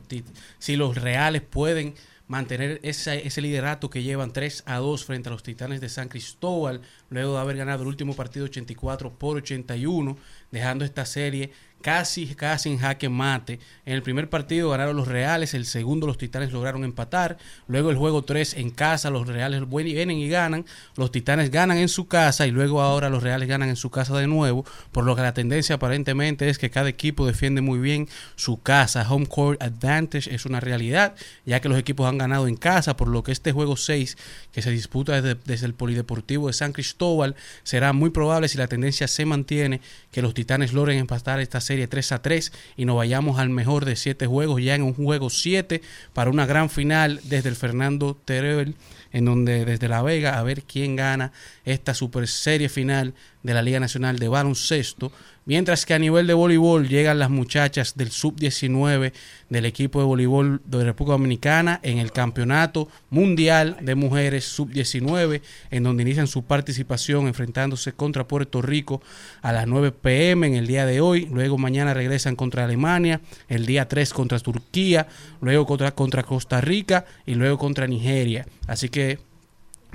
si los Reales pueden mantener ese, ese liderato que llevan 3 a 2 frente a los Titanes de San Cristóbal, luego de haber ganado el último partido 84 por 81, dejando esta serie casi, casi en jaque mate. En el primer partido ganaron los Reales, el segundo los Titanes lograron empatar, luego el juego 3 en casa, los Reales vienen y ganan, los Titanes ganan en su casa y luego ahora los Reales ganan en su casa de nuevo, por lo que la tendencia aparentemente es que cada equipo defiende muy bien su casa. Home court advantage es una realidad, ya que los equipos han ganado en casa, por lo que este juego 6 que se disputa desde, desde el Polideportivo de San Cristóbal será muy probable si la tendencia se mantiene que los Titanes logren empatar esta serie 3 a 3 y nos vayamos al mejor de 7 juegos ya en un juego 7 para una gran final desde el Fernando Terrell en donde desde La Vega a ver quién gana esta super serie final de la Liga Nacional de Baloncesto. Mientras que a nivel de voleibol llegan las muchachas del sub-19 del equipo de voleibol de República Dominicana en el Campeonato Mundial de Mujeres sub-19, en donde inician su participación enfrentándose contra Puerto Rico a las 9 pm en el día de hoy. Luego mañana regresan contra Alemania, el día 3 contra Turquía, luego contra, contra Costa Rica y luego contra Nigeria. Así que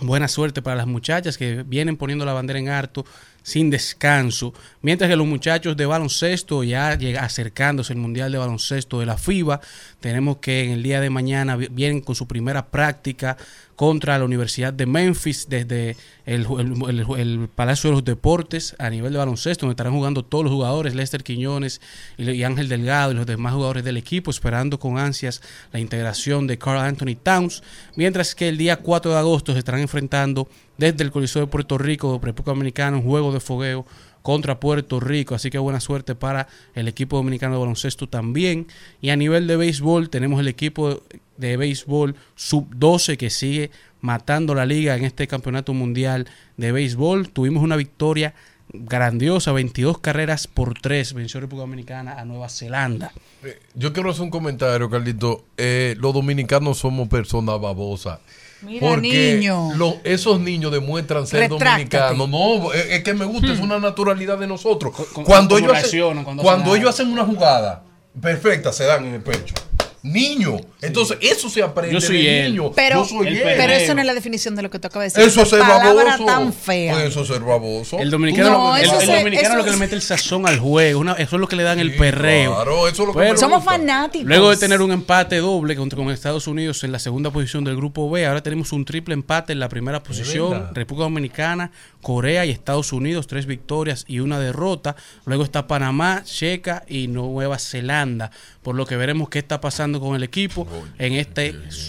Buena suerte para las muchachas que vienen poniendo la bandera en harto sin descanso. Mientras que los muchachos de baloncesto ya acercándose el Mundial de Baloncesto de la FIBA. Tenemos que en el día de mañana vi- vienen con su primera práctica contra la Universidad de Memphis desde el Palacio de los Deportes a nivel de baloncesto, donde estarán jugando todos los jugadores, Lester Quiñones y, y Ángel Delgado y los demás jugadores del equipo, esperando con ansias la integración de Carl Anthony Towns, mientras que el día 4 de agosto se estarán enfrentando desde el Coliseo de Puerto Rico, República Dominicana, un juego de fogueo contra Puerto Rico. Así que buena suerte para el equipo dominicano de baloncesto también. Y a nivel de béisbol, tenemos el equipo de béisbol sub-12 que sigue matando la liga en este campeonato mundial de béisbol. Tuvimos una victoria grandiosa, 22 carreras por 3, venció República Dominicana a Nueva Zelanda. Eh, Yo quiero hacer un comentario, Carlito. Eh, los dominicanos somos personas babosas. Mira, Porque niño. lo- esos niños demuestran ser Retráctate. dominicanos. No, es, que me gusta, es una naturalidad de nosotros. con- cuando ellos, hacen, cuando cuando hacen ellos hacen una jugada perfecta, se dan en el pecho. Niño. Entonces, eso se aprende Yo soy de él. niño. Pero, Yo soy él. pero eso no es la definición de lo que tú acabas de decir. Eso es ser palabra baboso. tan fea. Pues eso es ser baboso. El dominicano, No, el, dominicano es lo que le mete el sazón al juego, una- eso es lo que le dan el perreo. Claro, eso es lo que Pero- me Somos gusta. fanáticos. Luego de tener un empate doble contra con Estados Unidos en la segunda posición del grupo B, ahora tenemos un triple empate en la primera posición. República Dominicana, Corea y Estados Unidos, tres victorias y una derrota. Luego está Panamá, Checa y Nueva Zelanda. Por lo que veremos qué está pasando con el equipo en esta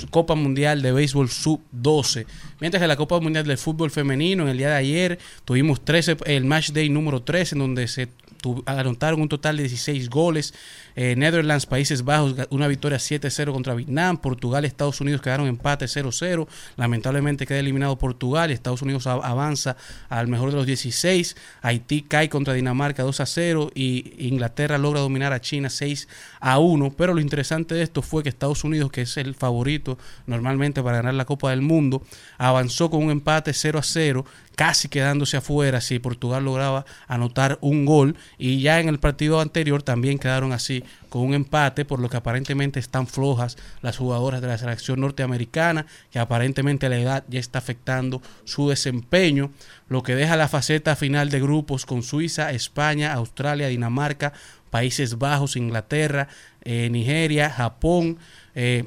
Copa Mundial de Béisbol Sub-12. Mientras que la Copa Mundial del Fútbol Femenino, en el día de ayer, tuvimos 13, el Match Day número 3, en donde se anotaron un total de 16 goles. Eh, Netherlands, Países Bajos, una victoria 7-0 contra Vietnam. Portugal Estados Unidos quedaron empate 0-0. Lamentablemente queda eliminado Portugal Estados Unidos avanza al mejor de los 16. Haití cae contra Dinamarca 2-0 y Inglaterra logra dominar a China 6-1. Pero lo interesante de esto fue que Estados Unidos, que es el favorito normalmente para ganar la Copa del Mundo, avanzó con un empate 0-0 casi quedándose afuera si Portugal lograba anotar un gol. Y ya en el partido anterior también quedaron así con un empate por lo que aparentemente están flojas las jugadoras de la selección norteamericana que aparentemente la edad ya está afectando su desempeño lo que deja la faceta final de grupos con Suiza, España, Australia, Dinamarca, Países Bajos, Inglaterra, eh, Nigeria, Japón, eh,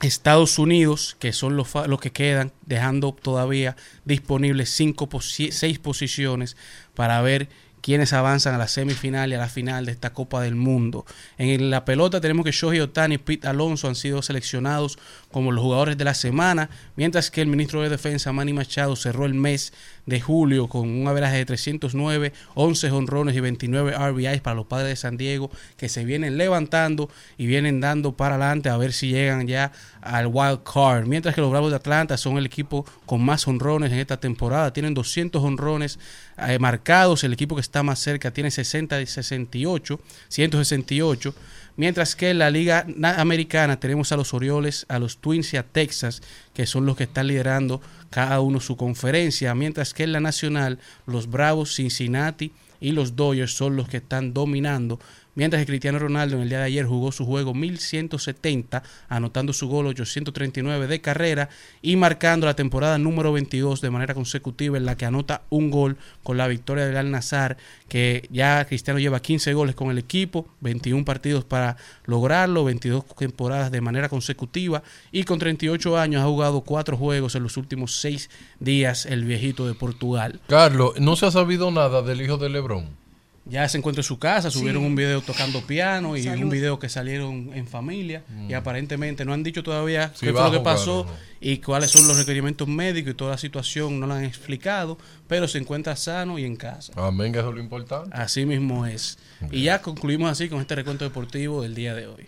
Estados Unidos, que son los, los que quedan, dejando todavía disponibles cinco seis posiciones para ver quiénes avanzan a la semifinal y a la final de esta Copa del Mundo. En la pelota tenemos que Shohei Otani y Pete Alonso han sido seleccionados como los jugadores de la semana, mientras que el ministro de Defensa Manny Machado cerró el mes de julio con un averaje de 309, 11 honrones y 29 RBIs para los padres de San Diego, que se vienen levantando y vienen dando para adelante a ver si llegan ya al wild card. Mientras que los Bravos de Atlanta son el equipo con más honrones en esta temporada, tienen 200 honrones eh, marcados, el equipo que está más cerca tiene 60 y 68, 168. Mientras que en la Liga Na- Americana tenemos a los Orioles, a los Twins y a Texas, que son los que están liderando cada uno su conferencia. Mientras que en la Nacional, los Bravos, Cincinnati y los Dodgers son los que están dominando. Mientras que Cristiano Ronaldo en el día de ayer jugó su juego 1170, anotando su gol 839 de carrera y marcando la temporada número 22 de manera consecutiva en la que anota un gol con la victoria del Al Nazar, que ya Cristiano lleva 15 goles con el equipo, 21 partidos para lograrlo, 22 temporadas de manera consecutiva y con 38 años ha jugado cuatro juegos en los últimos seis días el viejito de Portugal. Carlos, ¿no se ha sabido nada del hijo de Lebron? Ya se encuentra en su casa, subieron Sí. un video tocando piano y Salud. un video que salieron en familia y aparentemente no han dicho todavía qué fue lo que pasó no. y cuáles son los requerimientos médicos y toda la situación, no lo han explicado, pero se encuentra sano y en casa. Amén, que eso es lo importante. Así mismo es. Y ya concluimos así con este recuento deportivo del día de hoy.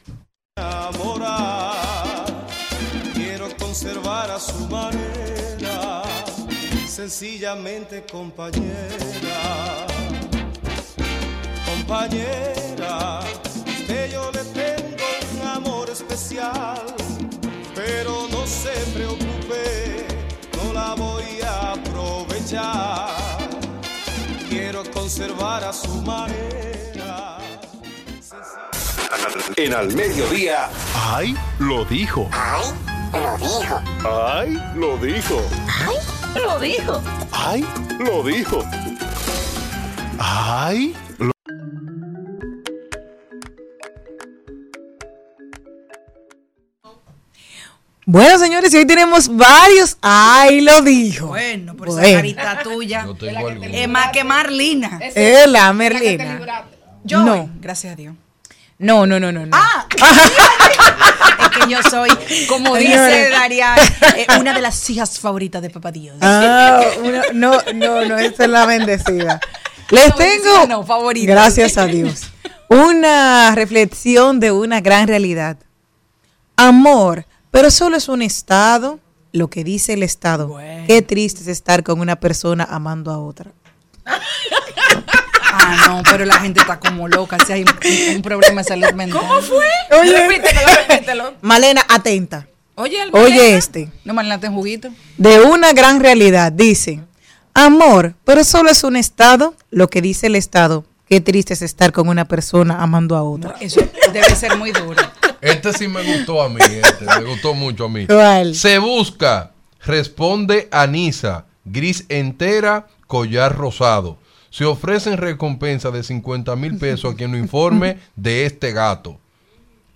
Quiero conservar a su manera, sencillamente compañera. Compañera, usted yo le tengo un amor especial, pero no se preocupe, no la voy a aprovechar. Quiero conservar a su manera. En al mediodía. ¡Ay! Lo dijo. ¡Ay! Lo dijo. ¡Ay! Lo dijo. Lo dijo. ¡Ay! Lo dijo. ¡Ay! Lo... Bueno, señores, y hoy tenemos varios. ¡Ay, lo dijo! Bueno, por Bueno. esa carita tuya. Yo tengo. Es más que Marlina. Es la Merlina. Yo, No. gracias a Dios. No, no, no, no. no. Ah, es que yo soy, como dice. Darían, eh, una de las hijas favoritas de Papá Dios. Ah, una- no, no, no, esta es la bendecida. Les tengo, no, favorita. gracias a Dios, una reflexión de una gran realidad. Amor, pero solo es un estado, lo que dice el Estado. Bueno. Qué triste es estar con una persona amando a otra. Ah, no, pero la gente está como loca si hay un, un problema de salud mental. ¿Cómo fue? Oye, Repítelo, repítelo. Malena, atenta. Oye, el Oye este. No, Marlina, ten juguito. de una gran realidad. Dice, amor, pero solo es un estado, lo que dice el Estado. Qué triste es estar con una persona amando a otra. Eso debe ser muy duro. Este sí me gustó a mí, este, me gustó mucho a mí. ¿Cuál? Se busca, responde Anisa, gris entera, collar rosado. Se ofrecen recompensa de 50 mil pesos a quien lo informe de este gato.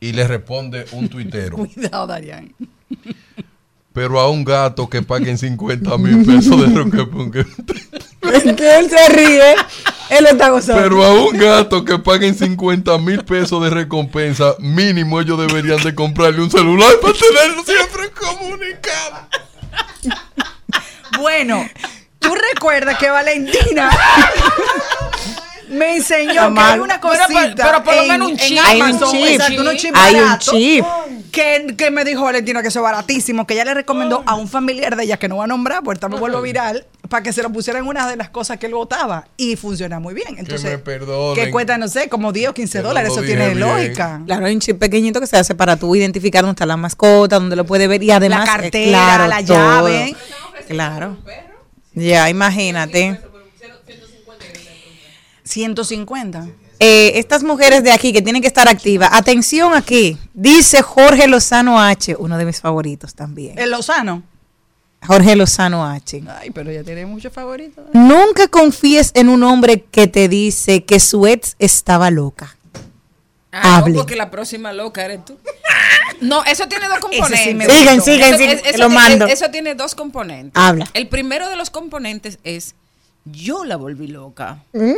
Y le responde un tuitero. Cuidado, Darían. Pero a un gato que paguen 50 mil pesos de recompensa. Él se ríe, él está gozando. Pero a un gato que paguen 50 mil pesos de recompensa, mínimo ellos deberían de comprarle un celular para tenerlo siempre comunicado. Bueno, tú recuerdas que Valentina me enseñó que hay una cosita. pero- pero por lo en- menos un chip. Hay un chip. exacto, unos chips Hay un chip. Que, que me dijo Valentina que eso es baratísimo, que ella le recomendó a un familiar de ella que no va a nombrar, porque me vuelvo viral, para que se lo pusiera en una de las cosas que él votaba. Y funciona muy bien. Entonces, me perdonen. Que cuesta, no sé, como 10 o 15 Que no dólares. Eso tiene bien. lógica. Claro, hay un chip pequeñito que se hace para tú identificar dónde está la mascota, dónde lo puede ver y además... La eh, cartera, claro, la todo. llave. Claro. Ya, imagínate. 150. Eh, estas mujeres de aquí que tienen que estar activas, atención aquí, dice Jorge Lozano H, uno de mis favoritos también. El Lozano. Jorge Lozano H. Ay, pero ya tiene muchos favoritos. Nunca confíes en un hombre que te dice que su ex estaba loca. Ah, no, porque la próxima loca eres tú. No, eso tiene dos componentes. sí sigan, Eso- sigan. eso- lo mando. Eso tiene dos componentes. Habla. El primero de los componentes es yo la volví loca. Mm.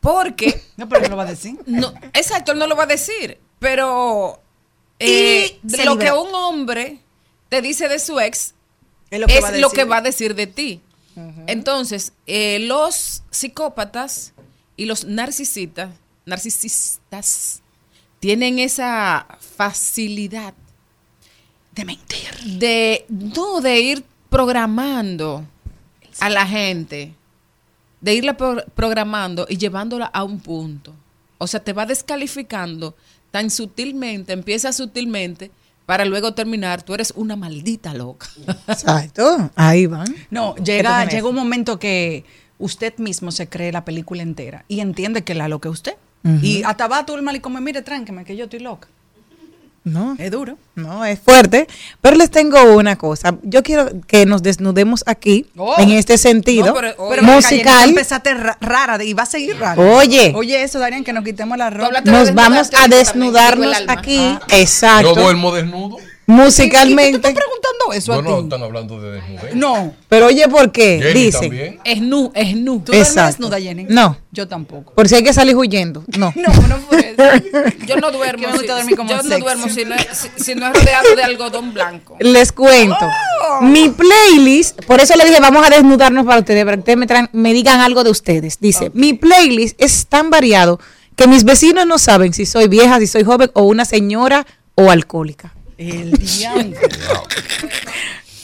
Porque No, pero no lo va a decir. no, exacto, él no lo va a decir, pero eh, Y se lo que un hombre te dice de su ex Es lo es que va a lo que decir. va a decir de ti. Entonces, eh, los psicópatas y los narcisistas, narcisistas tienen esa facilidad De mentir. de no de ir programando a la gente, de irla pro- programando y llevándola a un punto. O sea, te va descalificando tan sutilmente, empieza sutilmente para luego terminar, tú eres una maldita loca. Exacto. Ahí van. No, ¿Qué llega, llega un momento que usted mismo se cree la película entera y entiende que la loca es usted. Y hasta va tú el mal y come, mire, tránqueme, que yo estoy loca. No. Es duro. No, es fuerte. Pero les tengo una cosa. Yo quiero que nos desnudemos aquí, Oh. en este sentido, No, pero- Pero Cayenita, musical. empezaste ra- rara y va a seguir rara. Oye. Oye, eso, Darían, que nos quitemos la ropa. Nos vamos a desnudarnos aquí. Ah. Exacto. Yo duermo desnudo. Musicalmente. preguntando eso Bueno, a ti? están hablando de desnudez. No. Pero oye, ¿por qué? Jenny Dice. también. Es nu, es nu. ¿Tú duermes desnuda, Jenny? No. Yo tampoco. Por si hay que salir huyendo. No. No, no por eso. Yo no duermo. Que me gusta dormir como yo no duermo si no, es, si, si no es rodeado de algodón blanco. Les cuento. Oh. Mi playlist, por eso le dije, vamos a desnudarnos para ustedes, para que ustedes me, traen- me digan algo de ustedes. Dice, mi playlist es tan variado que mis vecinos no saben si soy vieja, si soy joven o una señora o alcohólica. El diantre.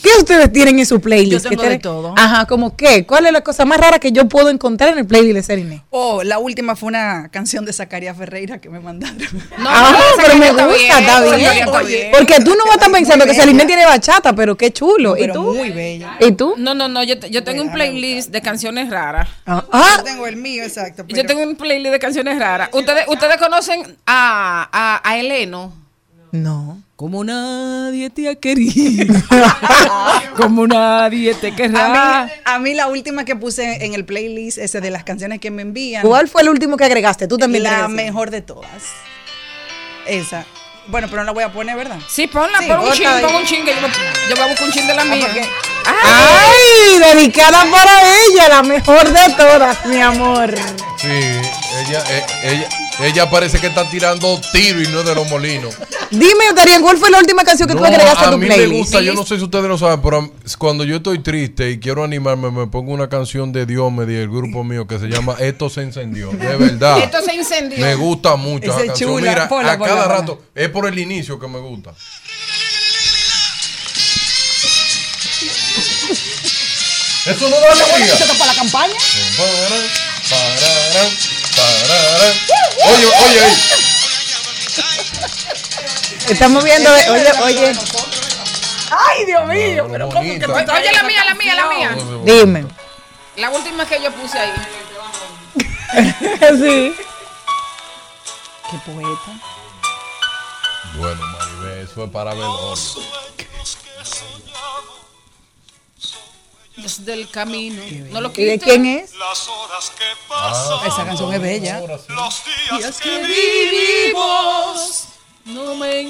¿Qué ustedes tienen en su playlist? Yo tengo ¿Qué de todo. Ajá, ¿como qué? ¿Cuál es la cosa más rara que yo puedo encontrar en el playlist de Seriné? Oh, la última fue una canción de Zacarías Ferreira que me mandaron. No, ah, no, pero me gusta, está bien. Oye. Porque tú no vas a estar pensando que. Seriné tiene bachata, pero qué chulo. ¿Y Pero tú? muy bella. ¿Y tú? No, no, no, yo, te- yo tengo un playlist de canciones raras. Ah, ah, Yo tengo el mío, exacto. Yo tengo un playlist de canciones raras. ¿Ustedes, ustedes conocen a, a, a Eleno? No. Como nadie te ha querido. Como nadie te A querrá. mí, a mí la última que puse en el playlist, ese de las canciones que me envían. ¿Cuál fue el último que agregaste? Tú también. La mejor de todas. Esa. Bueno, pero no la voy a poner, ¿verdad? Sí, ponla, Sí, pon un ching, pon un ching. que Yo, yo voy a buscar un ching de la Ah, mía. porque- ¡Ay! Dedicada para ella, la mejor de todas, mi amor. Sí, ella, eh, ella, ella parece que está tirando tiro y no de los molinos. Dime, Darien, ¿cuál fue la última canción que tú No, agregaste a a tu mí me playlist? gusta, yo no sé si ustedes lo saben, pero cuando yo estoy triste y quiero animarme, me pongo una canción de Diomedi, el grupo mío, que se llama Esto se encendió. De verdad. Esto se incendió. Me gusta mucho Esa es canción. chula. Mira, a cada rato, es por el inicio que me gusta. Eso no da alegría. ¿Esto para la campaña? Oye, oye, ahí. Estamos viendo, oye, oye, Ay, Dios mío. pero ¿cómo que tú estás Oye, la mía, la mía, la mía. dime. La última que yo puse ahí. sí. Qué poeta. Bueno, Maribel, eso es para velorio. Desde el camino. No lo ¿Y de quién es? Ah, Esa canción es bella. sí. Días que vivimos. No me.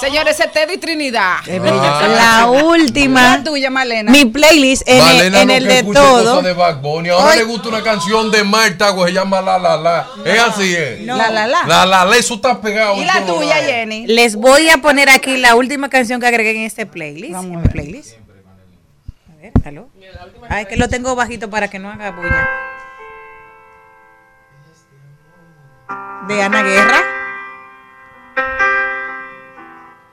Señores, ese Teddy Trinidad. Es bella. Ah. La última. La tuya, Malena. Mi playlist en, el- en no el que de todo. de Bad Bunny. Ahora Ay. le gusta una canción de Marta, güey, se llama La La La. Es así, es. No. La, la, la. La La La, eso está pegado. ¿Y la tuya. Jenny? Les voy a poner aquí la última canción que agregué en este playlist. Vamos a en playlist. Ver, aló. Ay, que lo tengo bajito para que no haga bulla. De Ana Guerra.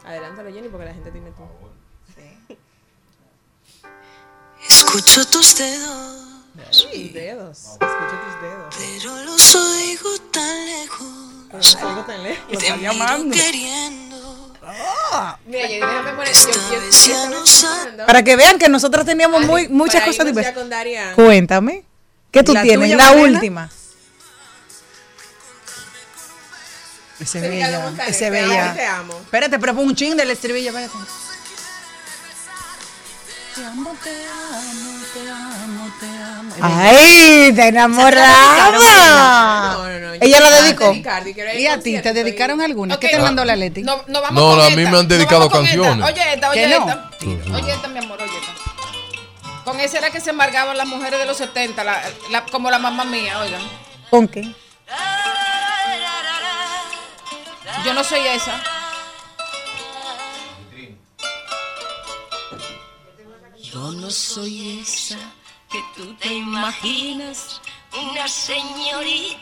Adelántalo, Jenny, porque la gente tiene todo. Escucho tus dedos, Tus dedos. Escucho tus dedos. pero los oigo tan lejos. Algo tan lejos. Te miro queriendo. Mira, déjame poner. Yo, yo, yo Para que vean que nosotras teníamos muy, muchas cosas con Darian. Cuéntame. ¿Qué tú ¿La tienes? tuya, la última. Ese es bella. Ese es te amo y bella. te amo. Espérate, pero pon un ching del estribillo. Espérate. Te amo, te amo, te amo, te amo. ¡Ay, te enamoraba! No, no, no, Ella la dedicó. y quiero ir ¿Y al a ti? ¿Te dedicaron alguna? ¿Qué te mandó la Leti? No, no vamos No, con a esta, mí me han dedicado canciones. Oye esta, oye esta. Oye esta, mi amor, oye esta. Con esa era que se embargaban las mujeres de los 70, la- la- como la mamá mía, oigan. ¿Con qué? Yo no soy esa. Yo no soy esa que tú te imaginas, una señorita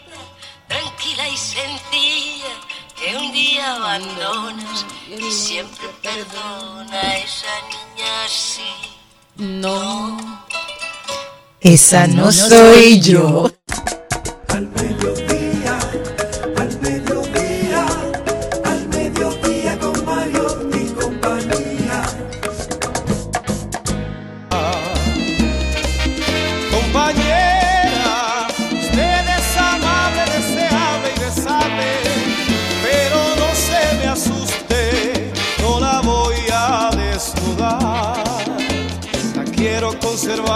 tranquila y sencilla que un día abandonas y siempre perdona a esa niña así. No. Esa no soy yo. Al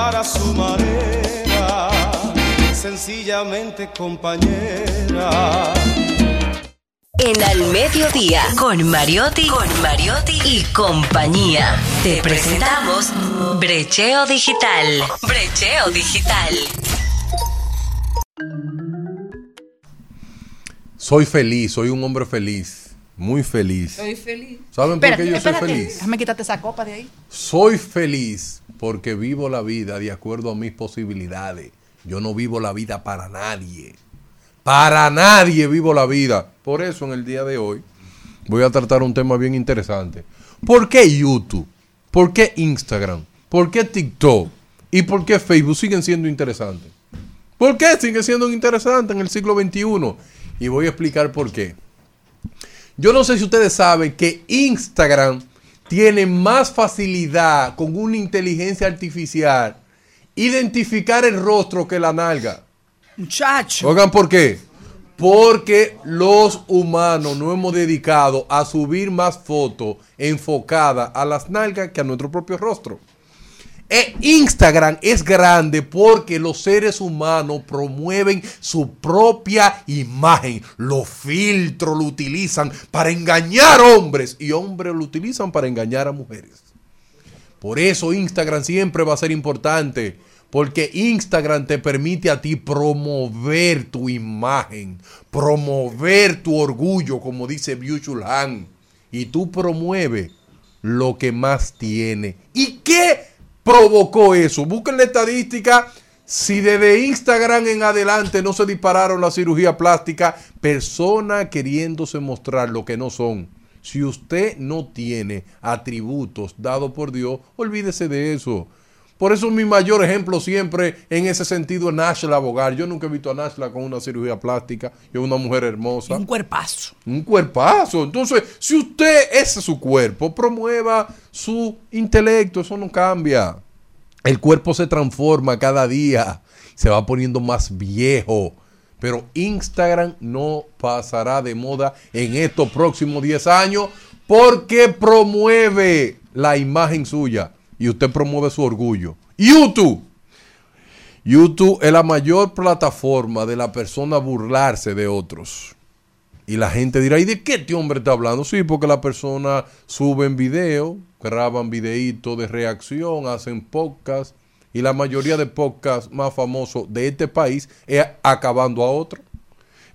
conservar a su manera, sencillamente compañera. En Al Mediodía, con Mariotti, con Mariotti y compañía. Te presentamos Brecheo Digital. Brecheo Digital. Soy feliz, soy un hombre feliz, muy feliz. Soy feliz. ¿Saben por qué yo soy feliz? Déjame quitarte esa copa de ahí. Soy feliz porque vivo la vida de acuerdo a mis posibilidades. Yo no vivo la vida para nadie. Para nadie vivo la vida. Por eso en el día de hoy voy a tratar un tema bien interesante. ¿Por qué YouTube? ¿Por qué Instagram? ¿Por qué TikTok? ¿Y por qué Facebook siguen siendo interesantes? ¿Por qué siguen siendo interesantes en el siglo XXI? Y voy a explicar por qué. Yo no sé si ustedes saben que Instagram tiene más facilidad con una inteligencia artificial identificar el rostro que la nalga. Muchacho. Oigan, ¿por qué? Porque los humanos no hemos dedicado a subir más fotos enfocadas a las nalgas que a nuestro propio rostro. E Instagram es grande porque los seres humanos promueven su propia imagen. Los filtros lo utilizan para engañar hombres y hombres lo utilizan para engañar a mujeres. Por eso Instagram siempre va a ser importante. Porque Instagram te permite a ti promover tu imagen, promover tu orgullo, como dice Byung-Chul Han. Y tú promueves lo que más tiene. ¿Y qué provocó eso? Busquen la estadística. Si desde Instagram en adelante no se dispararon la cirugía plástica, personas queriéndose mostrar lo que no son. Si usted no tiene atributos dados por Dios, olvídese de eso. Por eso mi mayor ejemplo siempre en ese sentido es Nashla Bogar. Yo nunca he visto a Nashla con una cirugía plástica. Es una mujer hermosa. Un cuerpazo. Un cuerpazo. Entonces, si usted es su cuerpo, promueva su intelecto. Eso no cambia. El cuerpo se transforma cada día. Se va poniendo más viejo. Pero Instagram no pasará de moda en estos próximos 10 años porque promueve la imagen suya y usted promueve su orgullo. YouTube. YouTube es la mayor plataforma de la persona burlarse de otros. Y la gente dirá, ¿y de qué este hombre está hablando? Sí, porque la persona suben video, graban videitos de reacción, hacen podcast. Y la mayoría de podcasts más famosos de este país es acabando a otro.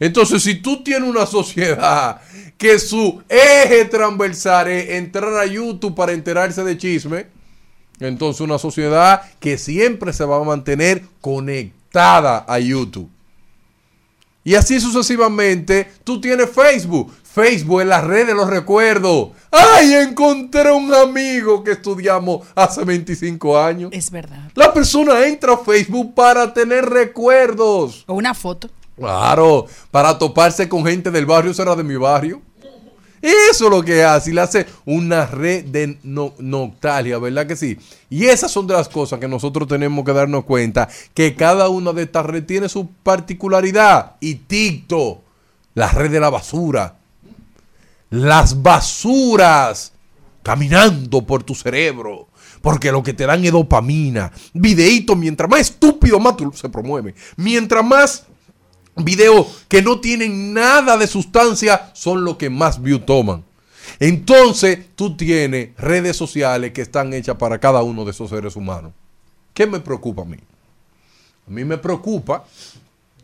Entonces, si tú tienes una sociedad que su eje transversal es entrar a YouTube para enterarse de chisme, entonces una sociedad que siempre se va a mantener conectada a YouTube. Y así sucesivamente, tú tienes Facebook. Facebook es la red de los recuerdos. ¡Ay! Encontré un amigo que estudiamos hace 25 años. Es verdad. La persona entra a Facebook para tener recuerdos. O una foto. Claro, para toparse con gente del barrio, será de mi barrio. Eso es lo que hace, y le hace una red de no- nostalgia, ¿verdad que sí? Y esas son de las cosas que nosotros tenemos que darnos cuenta, que cada una de estas redes tiene su particularidad. Y TikTok, la red de la basura, las basuras caminando por tu cerebro, Porque lo que te dan es dopamina. Videíto, mientras más estúpido, más tú se promueve. Mientras más videos que no tienen nada de sustancia son los que más view toman. Entonces, tú tienes redes sociales que están hechas para cada uno de esos seres humanos. ¿Qué me preocupa a mí? A mí me preocupa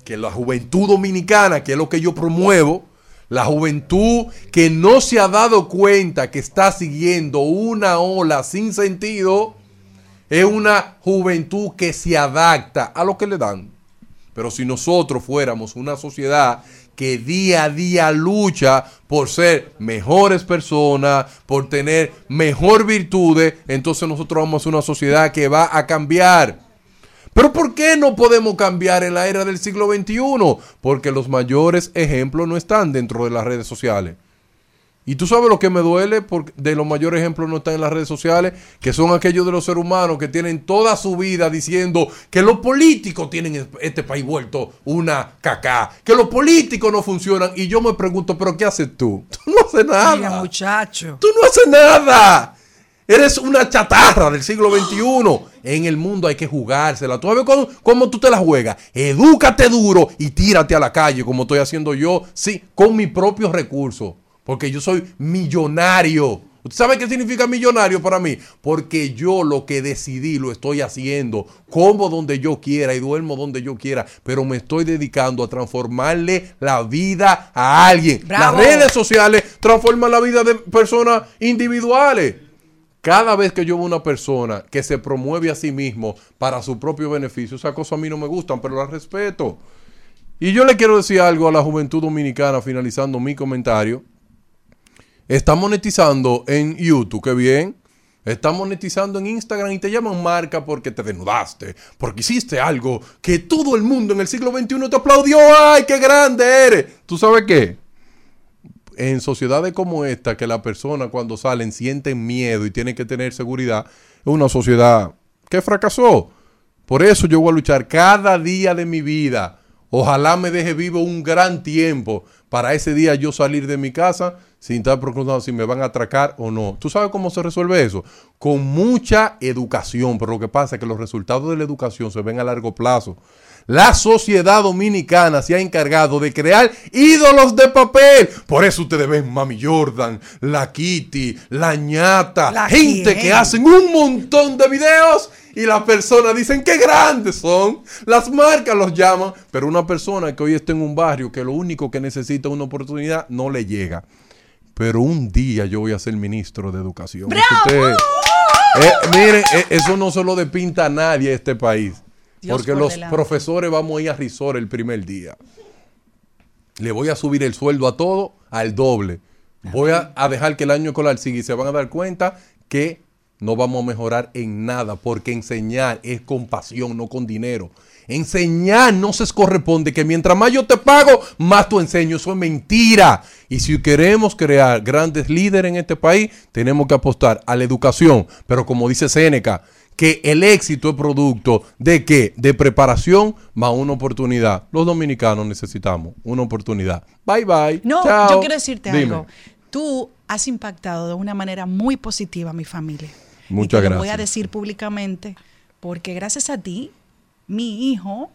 que la juventud dominicana, que es lo que yo promuevo, la juventud que no se ha dado cuenta que está siguiendo una ola sin sentido, es una juventud que se adapta a lo que le dan. Pero si nosotros fuéramos una sociedad que día a día lucha por ser mejores personas, por tener mejor virtudes, entonces nosotros vamos a ser una sociedad que va a cambiar. Pero ¿por qué no podemos cambiar en la era del siglo XXI? Porque los mayores ejemplos no están dentro de las redes sociales. Y tú sabes lo que me duele porque de los mayores ejemplos no están en las redes sociales, que son aquellos de los seres humanos que tienen toda su vida diciendo que los políticos tienen este país vuelto una cacá, que los políticos no funcionan. Y yo me pregunto, ¿pero qué haces tú? Tú no haces nada. Mira, muchacho. Tú no haces nada. Eres una chatarra del siglo XXI. En el mundo hay que jugársela. ¿Tú sabes cómo, cómo tú te la juegas? Edúcate duro y tírate a la calle como estoy haciendo yo, sí, con mis propios recursos. Porque yo soy millonario. ¿Usted sabe qué significa millonario para mí? Porque yo lo que decidí lo estoy haciendo, como donde yo quiera y duermo donde yo quiera, pero me estoy dedicando a transformarle la vida a alguien. Bravo. Las redes sociales transforman la vida de personas individuales. Cada vez que yo veo una persona que se promueve a sí mismo para su propio beneficio, esas cosas a mí no me gustan, pero las respeto. Y yo le quiero decir algo a la juventud dominicana, finalizando mi comentario. Está monetizando en YouTube, qué bien. Está monetizando en Instagram y te llaman marca porque te desnudaste, porque hiciste algo que todo el mundo en el siglo XXI te aplaudió. ¡Ay, qué grande eres! ¿Tú sabes qué? En sociedades como esta, que las personas cuando salen sienten miedo y tienen que tener seguridad, es una sociedad que fracasó. Por eso yo voy a luchar cada día de mi vida. Ojalá me deje vivo un gran tiempo para ese día yo salir de mi casa sin estar preocupado si me van a atracar o no. ¿Tú sabes cómo se resuelve eso? Con mucha educación, pero lo que pasa es que los resultados de la educación se ven a largo plazo. La sociedad dominicana se ha encargado de crear ídolos de papel. Por eso ustedes ven Mami Jordan, la Kitty, la ñata, ¿La gente quién? que hacen un montón de videos y las personas dicen qué grandes son. Las marcas los llaman, pero una persona que hoy está en un barrio que lo único que necesita es una oportunidad no le llega. Pero un día yo voy a ser ministro de educación. Usted- eh, miren, eh, eso no se lo despinta a nadie este país. Dios porque por los delante. profesores vamos a ir a Risor el primer día. Le voy a subir el sueldo a todo al doble. Voy a, a dejar que el año escolar siga y se van a dar cuenta que no vamos a mejorar en nada porque enseñar es con pasión, no con dinero. Enseñar no se corresponde que mientras más yo te pago, más tú enseño. Eso es mentira. Y si queremos crear grandes líderes en este país, tenemos que apostar a la educación. Pero como dice Séneca, que el éxito es producto de qué? De preparación más una oportunidad. Los dominicanos necesitamos una oportunidad. Bye bye. No, Chao. yo quiero decirte Dime. algo. Tú has impactado de una manera muy positiva a mi familia. Muchas y te Lo voy a gracias. decir públicamente porque gracias a ti, mi hijo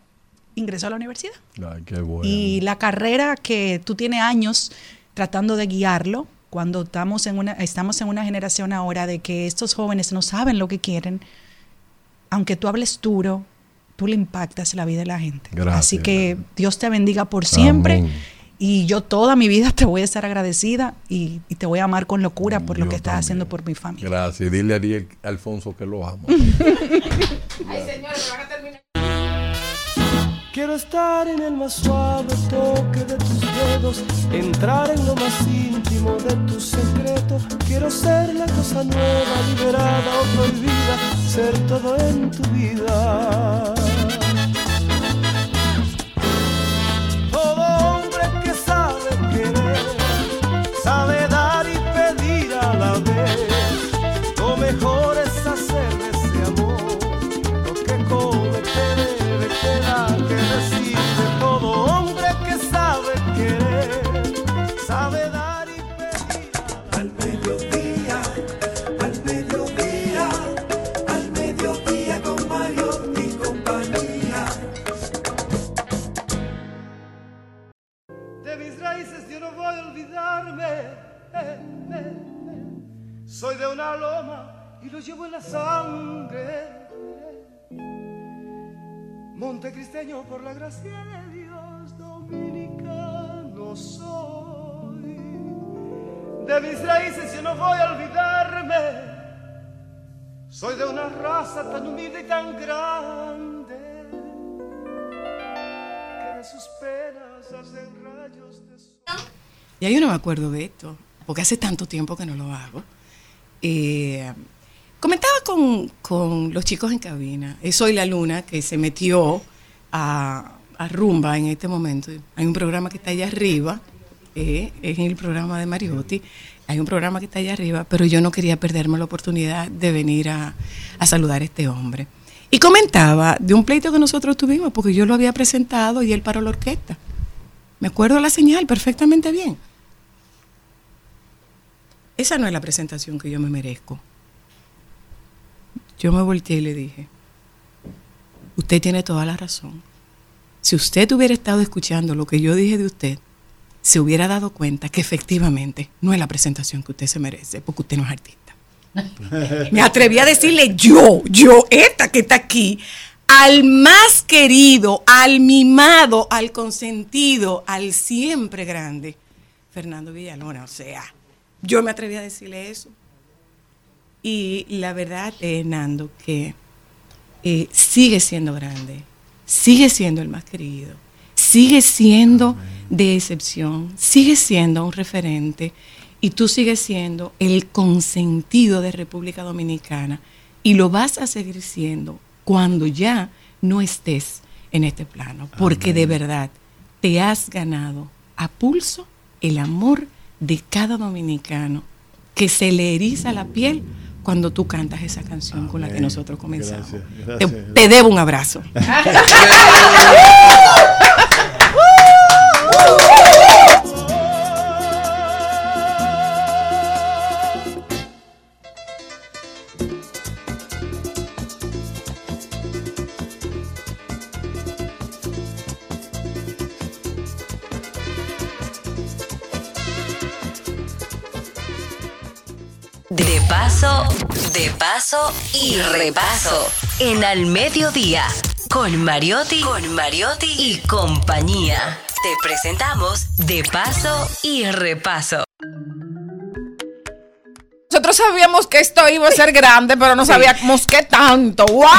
ingresó a la universidad. Ay, qué bueno. Y la carrera que tú tienes años tratando de guiarlo, cuando estamos en una, estamos en una generación ahora de que estos jóvenes no saben lo que quieren, aunque tú hables duro, tú le impactas la vida de la gente. Gracias. Así que Dios te bendiga por siempre. Amén. Y yo toda mi vida te voy a estar agradecida y, y te voy a amar con locura por lo que estás también. haciendo por mi familia. Gracias. Dile a Ariel Alfonso que lo amo. Quiero estar en el más suave toque de tus dedos, entrar en lo más íntimo de tu secreto. Quiero ser la cosa nueva, liberada o prohibida, ser todo en tu vida. Soy de una raza tan humilde y tan grande que de sus penas hacen rayos de sol. Ya yo no me acuerdo de esto, porque hace tanto tiempo que no lo hago. Eh, comentaba con, con los chicos en cabina, eh, soy la luna que se metió a, rumba en este momento. Hay un programa que está allá arriba, eh, es el programa de Mariotti. Hay un programa que está allá arriba, pero yo no quería perderme la oportunidad de venir a, saludar a este hombre. Y comentaba de un pleito que nosotros tuvimos, porque yo lo había presentado y él paró la orquesta. Me acuerdo la señal perfectamente bien. Esa no es la presentación que yo me merezco. Yo me volteé y le dije, usted tiene toda la razón. Si usted hubiera estado escuchando lo que yo dije de usted, se hubiera dado cuenta que efectivamente no es la presentación que usted se merece, porque usted no es artista. Me atreví a decirle yo, yo, esta que está aquí, al más querido, al mimado, al consentido, al siempre grande, Fernando Villalona. O sea, yo me atreví a decirle eso. Y la verdad, eh, Nando, que eh, sigue siendo grande, sigue siendo el más querido, sigue siendo de excepción, sigue siendo un referente y tú sigues siendo el consentido de República Dominicana y lo vas a seguir siendo cuando ya no estés en este plano, porque de verdad te has ganado a pulso el amor de cada dominicano que se le eriza la piel cuando tú cantas esa canción con la que nosotros comenzamos. Gracias, Te, gracias. te debo un abrazo. de paso y repaso. En Al Mediodía, con Mariotti, con Mariotti y compañía. Te presentamos De paso y repaso. Nosotros sabíamos que esto iba a ser grande, pero no sabíamos qué tanto. ¡Wow!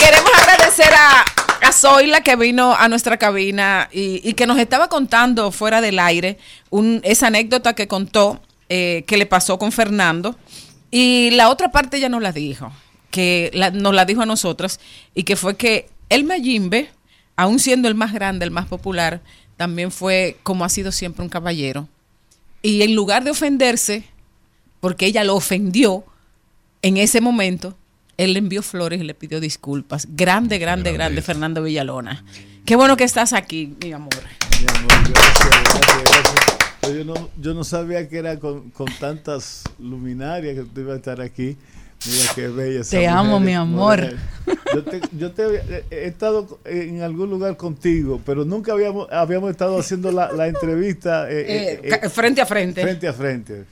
Queremos agradecer a, a Zoila que vino a nuestra cabina y, y que nos estaba contando fuera del aire un- esa anécdota que contó eh, que le pasó con Fernando. Y la otra parte ella nos la dijo, que la- nos la dijo a nosotras, y que fue que el Mayimbe, aún siendo el más grande, el más popular, también fue, como ha sido siempre, un caballero. Y en lugar de ofenderse, porque ella lo ofendió en ese momento, él le envió flores y le pidió disculpas. Grande, grande, grande, Fernando Villalona. Qué bueno que estás aquí, mi amor. Mi amor, gracias, gracias, gracias. Pero Yo no, yo no sabía que era con, con tantas luminarias que tú ibas a estar aquí. Mira qué bella. esa Te amo, mi amor. mujer. Yo, te, yo te he- estado en algún lugar contigo, pero nunca habíamos, habíamos estado haciendo la, la entrevista eh, Eh, eh, frente a frente. frente a frente.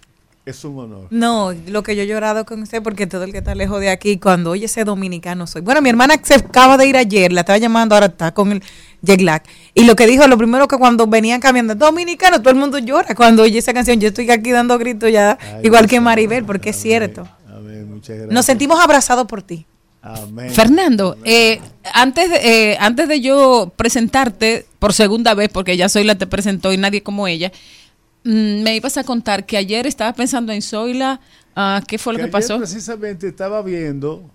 Es un honor. No, lo que yo he llorado con usted, porque todo el que está lejos de aquí, cuando oye ese dominicano soy. Bueno, mi hermana se acaba de ir ayer, la estaba llamando, ahora está con el jet lag. Y lo que dijo, lo primero que cuando venían cambiando, dominicano, todo el mundo llora cuando oye esa canción. Yo estoy aquí dando gritos ya, Ay, igual que Maribel, porque es cierto. Amén, muchas gracias. Nos sentimos abrazados por ti. Amén. Fernando, eh, antes, de, eh, antes de yo presentarte por segunda vez, porque ya Zoila te presentó y nadie como ella, mm, me ibas a contar que ayer estabas pensando en Zoila. ah, ¿Qué fue lo que, ayer pasó? precisamente estaba viendo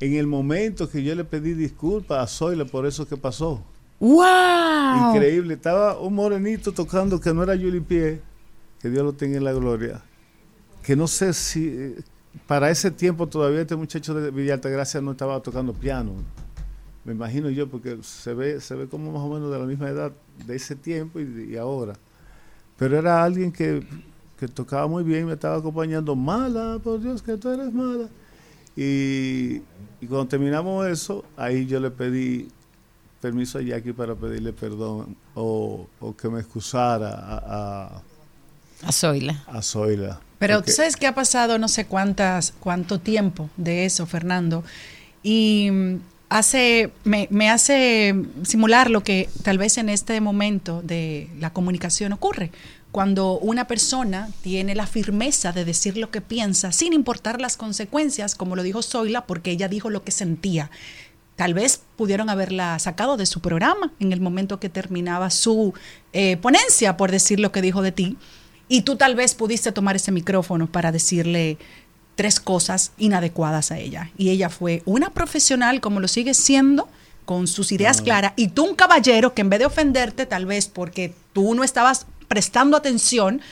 en el momento que yo le pedí disculpas a Zoila por eso que pasó. ¡Wow! Increíble. Estaba un morenito tocando que no era Yuli Pie, que Dios lo tenga en la gloria. Que no sé si eh, para ese tiempo todavía este muchacho de Villa Altagracia no estaba tocando piano. Me imagino yo, porque se ve, se ve como más o menos de la misma edad de ese tiempo y, y ahora. Pero era alguien que, que tocaba muy bien, me estaba acompañando. Mala, por Dios, que tú eres mala. Y, y cuando terminamos eso, ahí yo le pedí permiso a Jackie para pedirle perdón o, o que me excusara a, a- A Zoila. a Zoila. Pero tú sabes que ha pasado no sé cuántas, cuánto tiempo de eso, Fernando. Y mm, hace, me, me hace simular lo que tal vez en este momento de la comunicación ocurre. Cuando una persona tiene la firmeza de decir lo que piensa sin importar las consecuencias, como lo dijo Zoila, porque ella dijo lo que sentía. Tal vez pudieron haberla sacado de su programa en el momento que terminaba su eh, ponencia por decir lo que dijo de ti. Y tú tal vez pudiste tomar ese micrófono para decirle tres cosas inadecuadas a ella. Y ella fue una profesional, como lo sigue siendo, con sus ideas claras, y tú un caballero que en vez de ofenderte, tal vez porque tú no estabas prestando atención,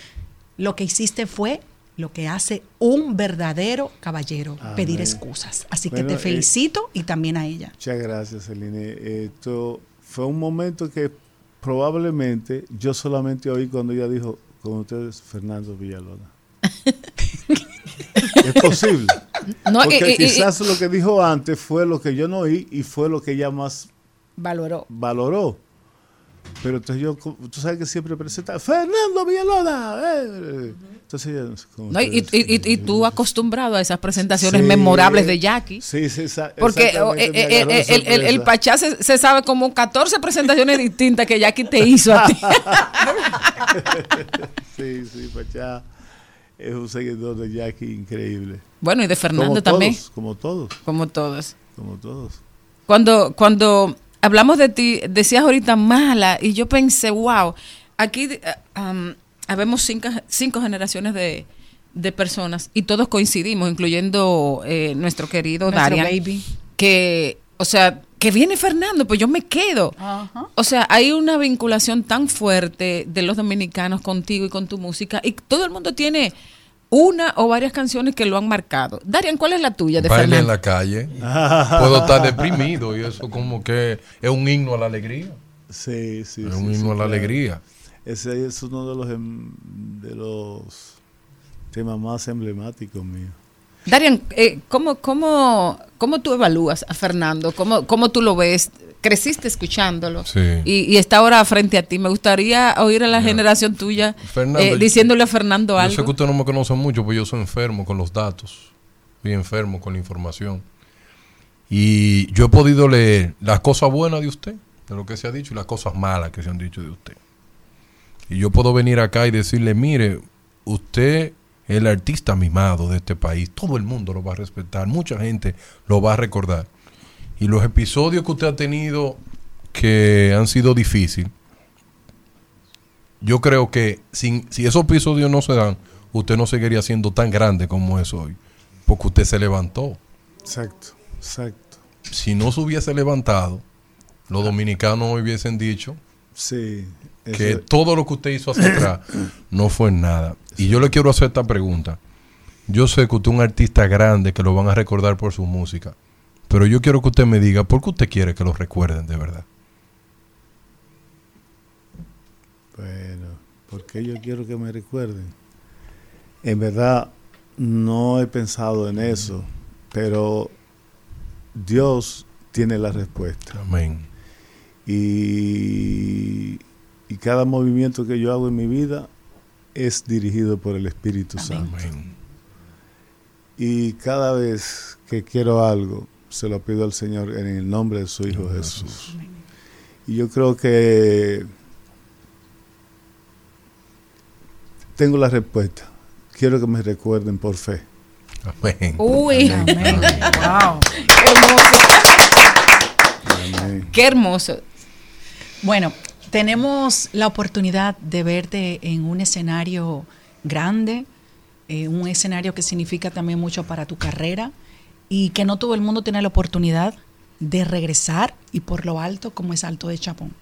lo que hiciste fue lo que hace un verdadero caballero, pedir excusas. Así que te eh, felicito y también a ella. Muchas gracias, Celine. Esto fue un momento que probablemente yo solamente oí cuando ella dijo, con ustedes, Fernando Villalona. es posible. No, y- Porque y- y- quizás lo que dijo antes fue lo que yo no oí y fue lo que ella más Valoró. valoró. Pero entonces yo, tú sabes que siempre presenta, Fernando Villalona. eh". No, y, tú acostumbrado a esas presentaciones Sí. memorables de Jackie. Sí, sí, Porque exactamente, eh, eh, eh, el, el- el sorpresa. Pachá se, se sabe como 14 presentaciones distintas que Jackie te hizo a ti. sí, sí, Pachá es un seguidor de Jackie increíble. Bueno, y de Fernando Como también. todos, como todos, Como todos. como todos. Cuando, cuando hablamos de ti, decías ahorita mala, y yo pensé, wow, aquí um, habemos cinco, cinco generaciones de, de personas y todos coincidimos, incluyendo eh, nuestro querido Nuestro Darian, baby. que, o sea, que viene Fernando, pues yo me quedo. Ajá. O sea, hay una vinculación tan fuerte de los dominicanos contigo y con tu música, y todo el mundo tiene una o varias canciones que lo han marcado. Darian, ¿cuál es la tuya de Baile en Fernando? la calle. Puedo estar deprimido y eso como que es un himno a la alegría. Sí, sí. Es sí, un sí, himno a la claro. alegría. Ese es uno de los, em- de los temas más emblemáticos míos. Darian, eh, ¿cómo, cómo, ¿cómo tú evalúas a Fernando? ¿Cómo, cómo tú lo ves? Creciste escuchándolo Sí. y, y está ahora frente a ti. Me gustaría oír a la generación tuya Fernando, eh, diciéndole a Fernando Yo sé que algo. usted no me conoce mucho, pues yo soy enfermo con los datos. Soy enfermo con la información. Y yo he podido leer las cosas buenas de usted, de lo que se ha dicho, y las cosas malas que se han dicho de usted. Y yo puedo venir acá y decirle, mire, usted es el artista mimado de este país. Todo el mundo lo va a respetar. Mucha gente lo va a recordar. Y los episodios que usted ha tenido que han sido difíciles, yo creo que sin, si esos episodios no se dan, usted no seguiría siendo tan grande como es hoy. Porque usted se levantó. Exacto, exacto. Si no se hubiese levantado, los dominicanos hubiesen dicho Sí. Que eso- todo lo que usted hizo hacia atrás no fue nada. Y yo le quiero hacer esta pregunta. Yo sé que usted es un artista grande que lo van a recordar por su música. Pero yo quiero que usted me diga por qué usted quiere que lo recuerden de verdad. Bueno, porque yo quiero que me recuerden. En verdad, no he pensado en eso, pero Dios tiene la respuesta. Amén. Y, y cada movimiento que yo hago en mi vida es dirigido por el Espíritu Santo. Amén. Y cada vez que quiero algo, se lo pido al Señor en el nombre de su Hijo Jesús. Y yo creo que tengo la respuesta. Quiero que me recuerden por fe. Amén. Uy, Amén. Wow. qué hermoso. Amén. Qué hermoso. Bueno, tenemos la oportunidad de verte en un escenario grande, eh, un escenario que significa también mucho para tu carrera y que no todo el mundo tiene la oportunidad de regresar y por lo alto como es Alto de Chapón.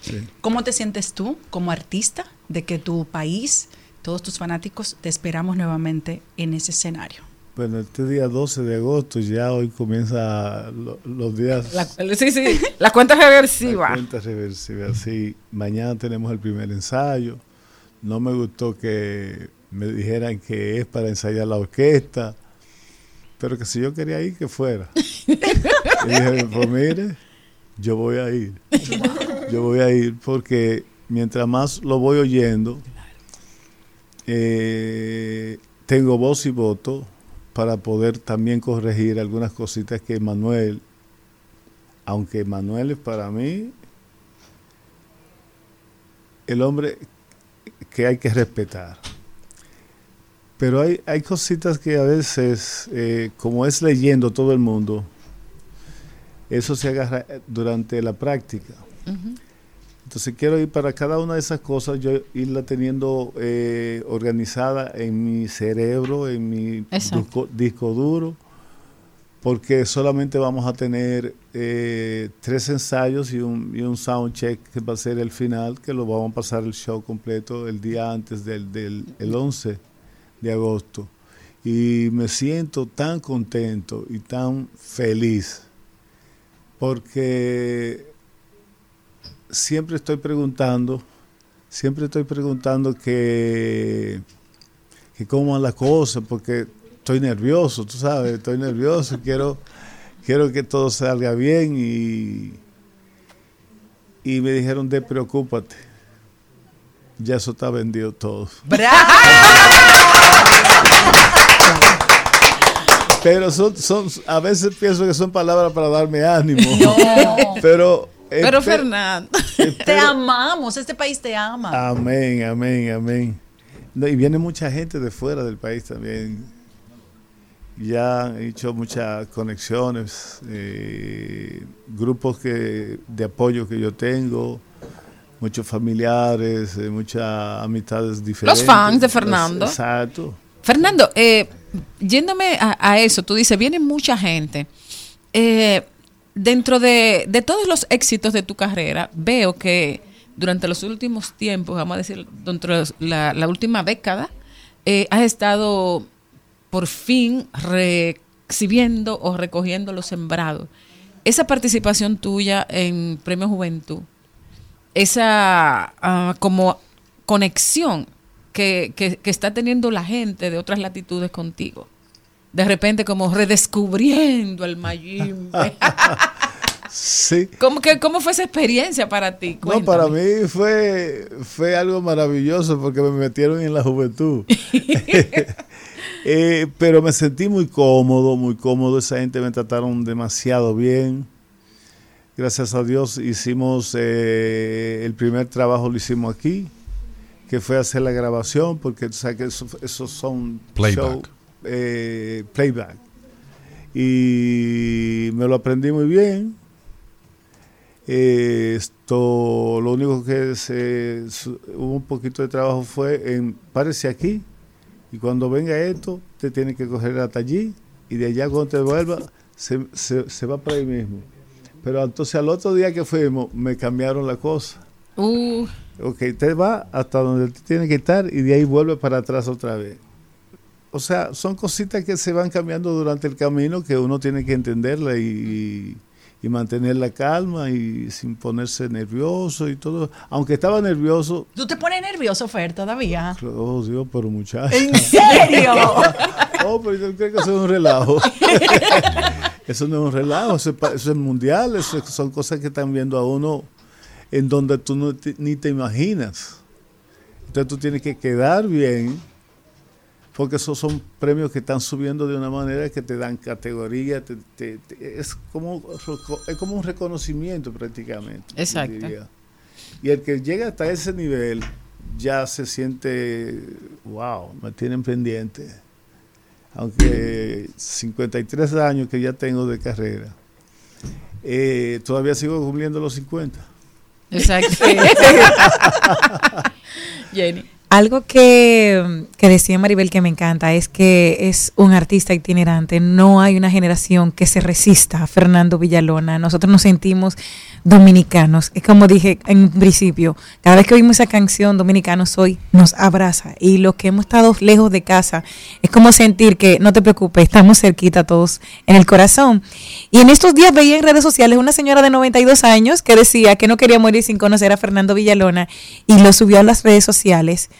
Sí. ¿Cómo te sientes tú como artista de que tu país, todos tus fanáticos, te esperamos nuevamente en ese escenario? Bueno, este día 12 de agosto, ya hoy comienza lo- los días... La- sí, sí, la cuenta reversiva. La cuenta reversiva, sí. Mañana tenemos el primer ensayo. No me gustó que me dijeran que es para ensayar la orquesta, pero que si yo quería ir, que fuera. y dije, pues mire, yo voy a ir. Yo voy a ir porque mientras más lo voy oyendo, eh, tengo voz y voto para poder también corregir algunas cositas que Manuel, aunque Manuel es para mí el hombre que hay que respetar. Pero hay, hay cositas que a veces, eh, como es leyendo todo el mundo, eso se agarra durante la práctica. Entonces quiero ir para cada una de esas cosas, yo irla teniendo eh, organizada en mi cerebro, en mi disco, disco duro, porque solamente vamos a tener eh, tres ensayos y un, y un sound check que va a ser el final, que lo vamos a pasar el show completo el día antes del, del el 11 de agosto. Y me siento tan contento y tan feliz, porque siempre estoy preguntando, siempre estoy preguntando que, que cómo van las cosas, porque estoy nervioso, tú sabes, estoy nervioso, quiero, quiero que todo salga bien y, y me dijeron, de preocúpate, ya eso está vendido todo. Pero son, son, a veces pienso que son palabras para darme ánimo. No. Pero, Pero espe- Fernando, Te amamos, este país te ama. Amén, amén, amén. No, y viene mucha gente de fuera del país también. Ya han hecho muchas conexiones, eh, grupos que, de apoyo que yo tengo, muchos familiares, eh, muchas amistades diferentes. fans de Fernando. Exacto. Fernando, eh, yéndome a, a eso, tú dices, viene mucha gente. Eh, dentro de, de todos los éxitos de tu carrera, veo que durante los últimos tiempos, vamos a decir, dentro de la, última década, eh, has estado por fin recibiendo o recogiendo los sembrados. Esa participación tuya en Premio Juventud, esa ah, como conexión que- que está teniendo la gente de otras latitudes contigo. De repente como redescubriendo el Mayimbe. Sí. ¿Cómo, que, ¿Cómo fue esa experiencia para ti? No, para mí fue, fue algo maravilloso porque me metieron en la juventud. Eh, pero me sentí muy cómodo, muy cómodo. Esa gente me trataron demasiado bien. Gracias a Dios hicimos eh, el primer trabajo lo hicimos aquí, que fue hacer la grabación, porque tú sabes que eso- esos son Playback. show, eh, playback. Y me lo aprendí muy bien. Eh, esto, lo único que se, su- hubo un poquito de trabajo fue en párese aquí y cuando venga esto te tiene que coger hasta allí y de allá cuando te vuelva se, se, se va para ahí mismo. Pero entonces al otro día que fuimos me cambiaron la cosa. Uh, Ok, te va hasta donde te tiene que estar y de ahí vuelve para atrás otra vez. O sea, son cositas que se van cambiando durante el camino que uno tiene que entenderla y, y mantener la calma y sin ponerse nervioso y todo. Aunque estaba nervioso, ¿Tú te pones nervioso, Fer, todavía? oh Dios, pero muchacho. ¿En serio? oh, pero yo creo que eso es un relajo. eso no es un relajo, eso es, pa- eso es mundial, eso es- son cosas que están viendo a uno en donde tú no te- ni te imaginas. Entonces tú tienes que quedar bien, porque esos son premios que están subiendo de una manera que te dan categoría, te- te- te- es, como, es como un reconocimiento prácticamente. Exacto. diría. Y el que llega hasta ese nivel ya se siente, wow, me tienen pendiente. Aunque 53 años que ya tengo de carrera, eh, todavía sigo cumpliendo los 50. exacto. Jenny. Algo que, que decía Maribel que me encanta es que es un artista itinerante. No hay una generación que se resista a Fernando Villalona. Nosotros nos sentimos dominicanos. Es como dije en principio, cada vez que oímos esa canción, Dominicano Soy, nos abraza. Y los que hemos estado lejos de casa, es como sentir que, no te preocupes, estamos cerquita todos en el corazón. Y en estos días veía en redes sociales una señora de 92 años que decía que no quería morir sin conocer a Fernando Villalona y lo subió a las redes sociales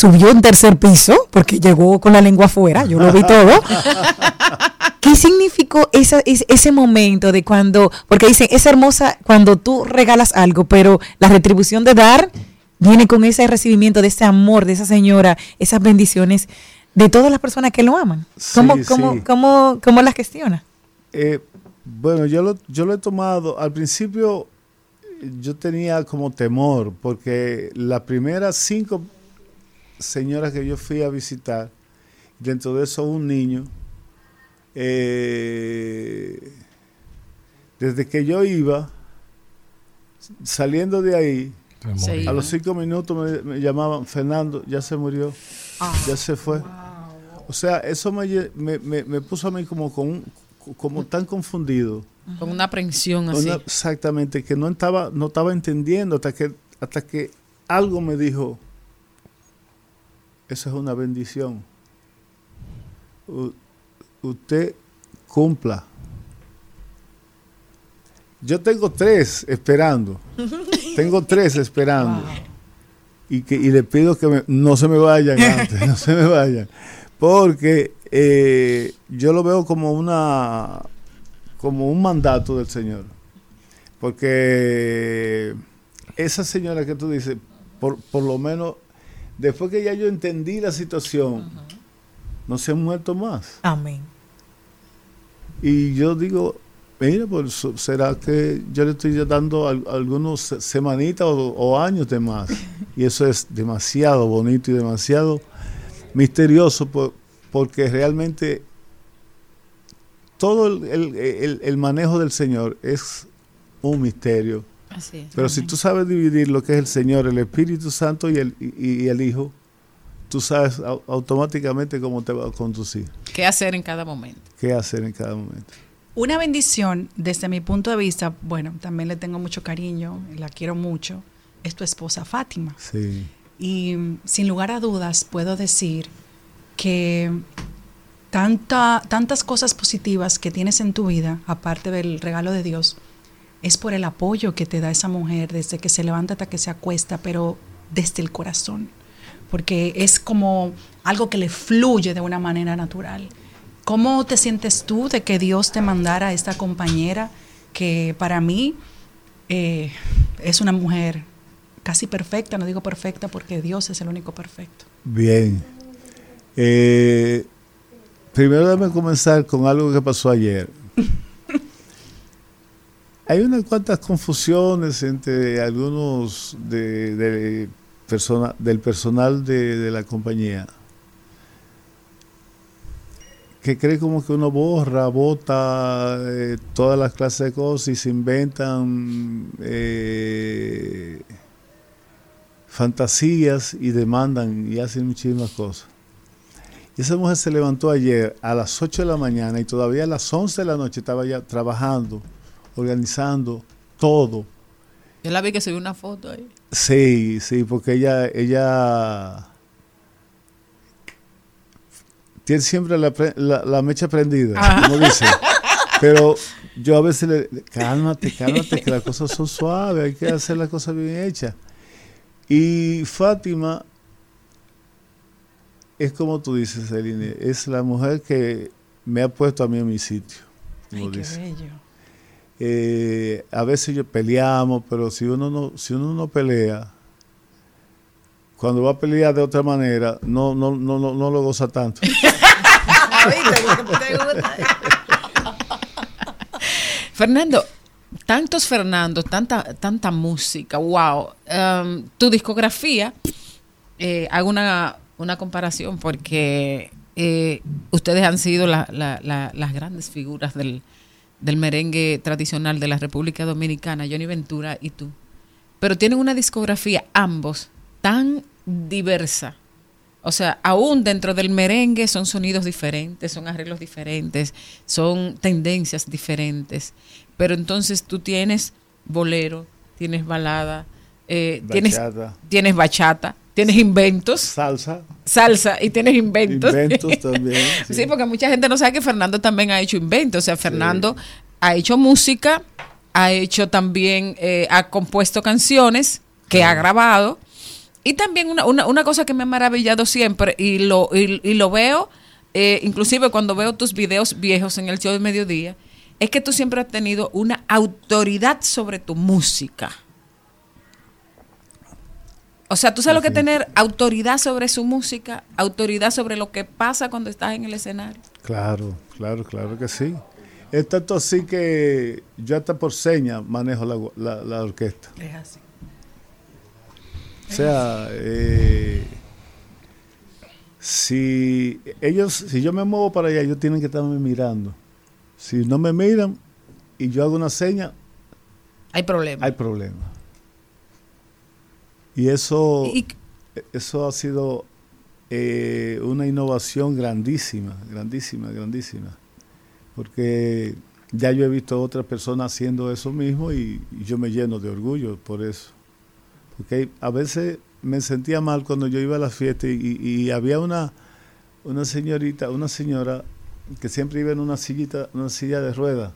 subió un tercer piso porque llegó con la lengua afuera, yo lo vi todo. ¿Qué significó esa, es- ese momento de cuando, porque dicen, es hermosa cuando tú regalas algo, pero la retribución de dar viene con ese recibimiento de ese amor de esa señora, esas bendiciones de todas las personas que lo aman. ¿Cómo, Sí, cómo, sí. cómo, cómo las gestiona? Eh, bueno, yo lo, yo lo he tomado. Al principio yo tenía como temor, porque las primeras cinco señoras que yo fui a visitar, dentro de eso un niño, eh, desde que yo iba, saliendo de ahí, a los cinco minutos me, me llamaban, Fernando, ya se murió, ya se fue. O sea, eso me, me, me- me puso a mí como, con un- como tan confundido. Con una aprensión así. Una- exactamente, que no estaba, no estaba entendiendo hasta que, hasta que algo me dijo, eso es una bendición. U- usted cumpla. Yo tengo tres esperando. tengo tres esperando. Y, que, y le pido que me- no se me vayan antes, no se me vayan. Porque eh, yo lo veo como una como un mandato del Señor. Porque esa señora que tú dices, por, por lo menos, después que ya yo entendí la situación, no se han muerto más. Amén. Y yo digo, mira, pues será que yo le estoy dando al- algunos se- semanitas o, o años de más. Y eso es demasiado bonito y demasiado misterioso por- porque realmente todo el, el- el- el manejo del Señor es un misterio. Así es. Pero si tú sabes dividir lo que es el Señor, el Espíritu Santo y el, y, y el Hijo, tú sabes au- automáticamente cómo te va a conducir, ¿Qué hacer en cada momento? qué hacer en cada momento. Una bendición, desde mi punto de vista, bueno, también le tengo mucho cariño, la quiero mucho, es tu esposa Fátima. Sí. Y sin lugar a dudas puedo decir que tanta, tantas cosas positivas que tienes en tu vida, aparte del regalo de Dios, es por el apoyo que te da esa mujer desde que se levanta hasta que se acuesta, pero desde el corazón, porque es como algo que le fluye de una manera natural. ¿Cómo te sientes tú de que Dios te mandara a esta compañera que para mí eh, es una mujer casi perfecta, no digo perfecta porque Dios es el único perfecto. Bien. Eh, primero déjame comenzar con algo que pasó ayer. Hay unas cuantas confusiones entre algunos de, del personal de, de la compañía que cree como que uno borra, bota eh, todas las clases de cosas y se inventan eh, fantasías y demandan y hacen muchísimas cosas. Y esa mujer se levantó ayer a las 8 de la mañana y todavía a las 11 de la noche estaba ya trabajando, organizando todo. Yo la vi que subió una foto ahí. Sí, sí, porque ella, ella tiene siempre la, pre- la- la mecha prendida, Ajá. como dice. Pero yo a veces le, cálmate, cálmate, que las cosas son suaves, hay que hacer las cosas bien hechas. Y Fátima es como tú dices, Celine, es la mujer que me ha puesto a mí en mi sitio. Como Ay, qué dice. bello. Eh, a veces yo peleamos, pero si uno no, si uno no pelea, cuando va a pelear de otra manera, no, no, no, no, no lo goza tanto. Fernando, tantos Fernando, tanta, tanta música, wow. Um, tu discografía, eh, hago una, una comparación porque eh, ustedes han sido la- la- la- las grandes figuras del, del merengue tradicional de la República Dominicana, Johnny Ventura y tú. Pero tienen una discografía, ambos, tan diversa. O sea, aún dentro del merengue son sonidos diferentes, son arreglos diferentes, son tendencias diferentes. Pero entonces tú tienes bolero, tienes balada, eh, tienes, Bachata. tienes bachata, tienes inventos. Salsa. Salsa y tienes inventos. Inventos también, Sí. sí. porque mucha gente no sabe que Fernando también ha hecho inventos. O sea, Fernando ha hecho música, ha hecho también, eh, ha compuesto canciones que ha grabado. Y también una, una, una cosa que me ha maravillado siempre y lo, y, y lo veo, eh, inclusive cuando veo tus videos viejos en el show de mediodía, es que tú siempre has tenido una autoridad sobre tu música. O sea, tú sabes lo que es tener autoridad sobre su música, autoridad sobre lo que pasa cuando estás en el escenario. Claro, claro, claro que sí. Es tanto así que yo hasta por señas manejo la, la- la orquesta. Es así. O sea, eh, si ellos, si yo me muevo para allá, ellos tienen que estarme mirando. Si no me miran y yo hago una seña, Hay problemas. hay problema. Y eso, Y- eso ha sido eh, una innovación grandísima, grandísima, grandísima. Porque ya yo he visto otras personas haciendo eso mismo y, y yo me lleno de orgullo por eso. Porque a veces me sentía mal cuando yo iba a la fiesta y, y había una, una señorita, una señora que siempre iba en una sillita, una silla de ruedas.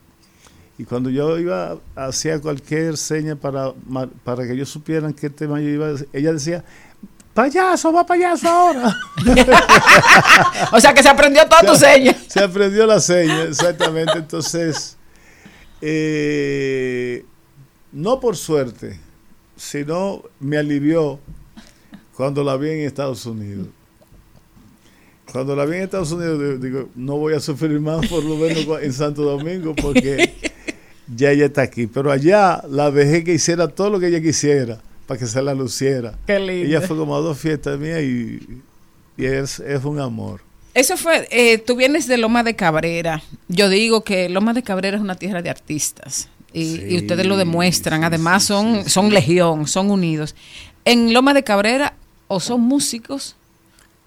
Y cuando yo iba, hacía cualquier seña para, para que ellos supieran qué tema yo iba a decir, ella decía, payaso, va payaso ahora. O sea, que se aprendió toda tu Se- seña. Se aprendió la seña, exactamente. Entonces, eh, no por suerte, sino me alivió cuando la vi en Estados Unidos. Cuando la vi en Estados Unidos, digo, no voy a sufrir más por lo menos en Santo Domingo porque ya ella está aquí. Pero allá la dejé que hiciera todo lo que ella quisiera para que se la luciera. Qué lindo. Ella fue como a dos fiestas mías y, y es, es un amor. Eso fue, eh, tú vienes de Loma de Cabrera. Yo digo que Loma de Cabrera es una tierra de artistas. Y, y ustedes lo demuestran. Además, son, son legión, son unidos. En Loma de Cabrera, o son músicos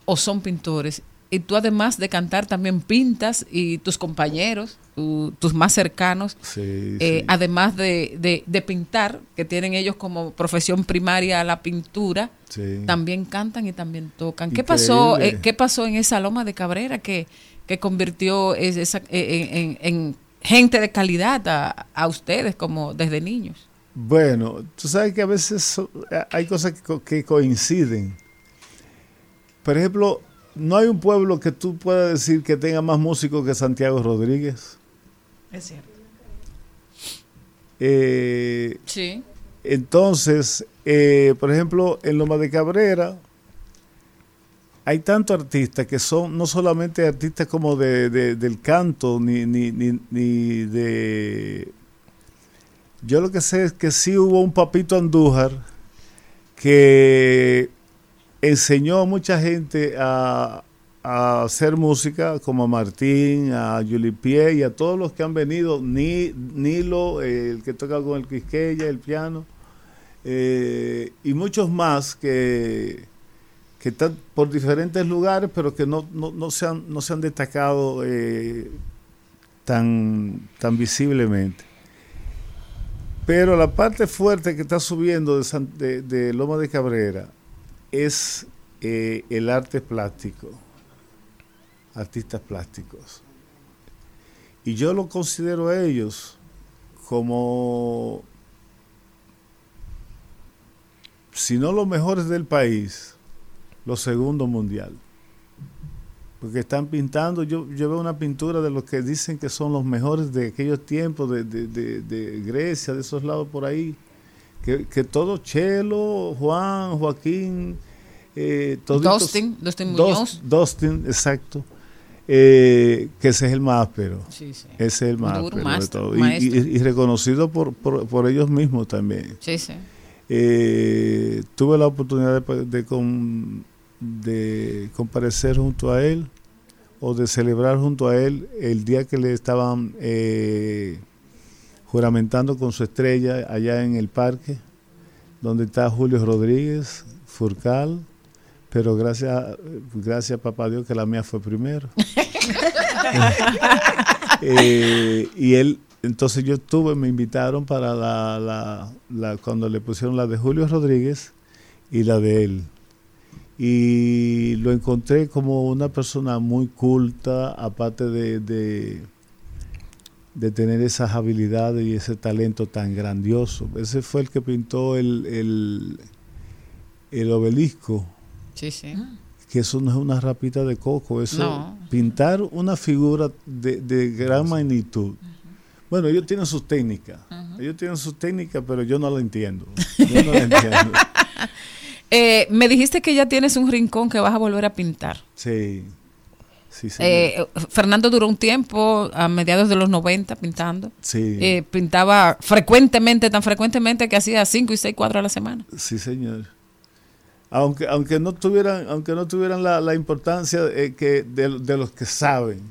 o son pintores. Y tú, además de cantar, también pintas y tus compañeros, tu- tus más cercanos, Sí, eh, sí. además de, de- de pintar, que tienen ellos como profesión primaria la pintura, Sí. también cantan y también tocan. ¿Qué pasó, eh, ¿Qué pasó en esa loma de Cabrera que, que convirtió es- esa- eh, en, en- en gente de calidad a, a ustedes como desde niños? Bueno, tú sabes que a veces hay cosas que, co- que coinciden. Por ejemplo, no hay un pueblo que tú puedas decir que tenga más músicos que Santiago Rodríguez. Es cierto. Eh, Sí. entonces, eh, por ejemplo, en Loma de Cabrera hay tantos artistas que son no solamente artistas como de, de- del canto, ni, ni, ni, ni de... Yo lo que sé es que sí hubo un papito Andújar que enseñó a mucha gente a, a hacer música, como a Martín, a Pie y a todos los que han venido, Ni, Nilo, el que toca con el quisqueya, el piano, eh, y muchos más que, que están por diferentes lugares, pero que no, no, no se, han, no se han destacado eh, tan, tan visiblemente. Pero la parte fuerte que está subiendo de, San- de- de Loma de Cabrera es eh, el arte plástico, artistas plásticos. Y yo lo considero a ellos como, si no los mejores del país, los segundos mundial. Porque están pintando, yo, yo veo una pintura de los que dicen que son los mejores de aquellos tiempos, de, de- de- de Grecia, de esos lados por ahí. Que, que todo Chelo, Juan, Joaquín, eh, toditos- Dustin, Dustin Muñoz. Dustin, exacto. Eh, que ese es el más áspero. Sí, sí. Ese es el más áspero de maestro, todo. Y- maestro. Y, y reconocido por, por, por ellos mismos también. Sí, sí. Eh, tuve la oportunidad de, de, com- de comparecer junto a él o de celebrar junto a él el día que le estaban eh, juramentando con su estrella allá en el parque, donde está Julio Rodríguez, Furcal, pero gracias, gracias papá Dios que la mía fue primero. Eh, y él, entonces yo estuve, me invitaron para la, la, la- cuando le pusieron la de Julio Rodríguez y la de él. Y lo encontré como una persona muy culta, aparte de, de, de tener esas habilidades y ese talento tan grandioso. Ese fue el que pintó el, el, el obelisco Sí, sí. que eso no es una rapita de coco, eso No. pintar una figura de, de gran magnitud. Bueno, ellos tienen sus técnicas, ellos tienen sus técnicas, pero yo no la entiendo. Yo no la entiendo. Eh, me dijiste que ya tienes un rincón que vas a volver a pintar. Sí. Sí, señor. Eh, Fernando duró un tiempo a mediados de los 90 pintando. Sí. Eh, pintaba frecuentemente, tan frecuentemente que hacía cinco y seis cuadros a la semana. Sí, señor. Aunque, aunque no tuvieran, aunque no tuvieran la, la importancia eh, que de, de los que saben,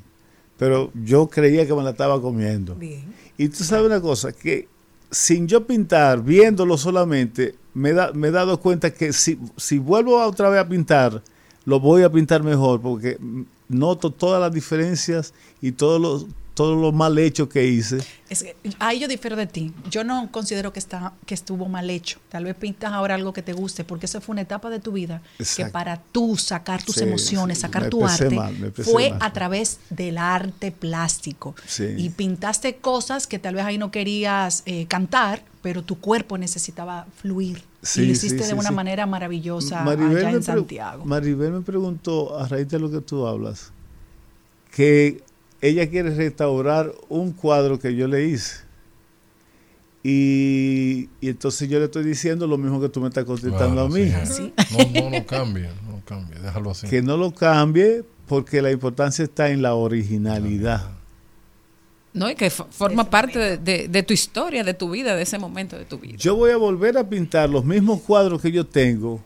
pero yo creía que me la estaba comiendo. Y tú sabes una cosa, que sin yo pintar, viéndolo solamente, me, da, me he dado cuenta que si, si vuelvo a otra vez a pintar, lo voy a pintar mejor, porque noto todas las diferencias y todos los, todos los mal hechos que hice. Es que ahí yo difiero de ti. Yo no considero que está que estuvo mal hecho. Tal vez pintas ahora algo que te guste, porque esa fue una etapa de tu vida que para tú sacar tus Sí, emociones, sí, sacar me tu arte, mal, fue mal. a través del arte plástico. Sí. Y pintaste cosas que tal vez ahí no querías eh, cantar, pero tu cuerpo necesitaba fluir. Y lo hiciste de una manera maravillosa Maribel allá en Santiago. Maribel me preguntó, a raíz de lo que tú hablas, que ella quiere restaurar un cuadro que yo le hice. Y, y entonces yo le estoy diciendo lo mismo que tú me estás contestando Claro, a mí. sí. No, no lo cambie, no lo cambie, déjalo así. Que no lo cambie porque la importancia está en la originalidad. ¿no? Y que fo- forma parte de, de- de tu historia, de tu vida, de ese momento de tu vida. Yo voy a volver a pintar los mismos cuadros que yo tengo,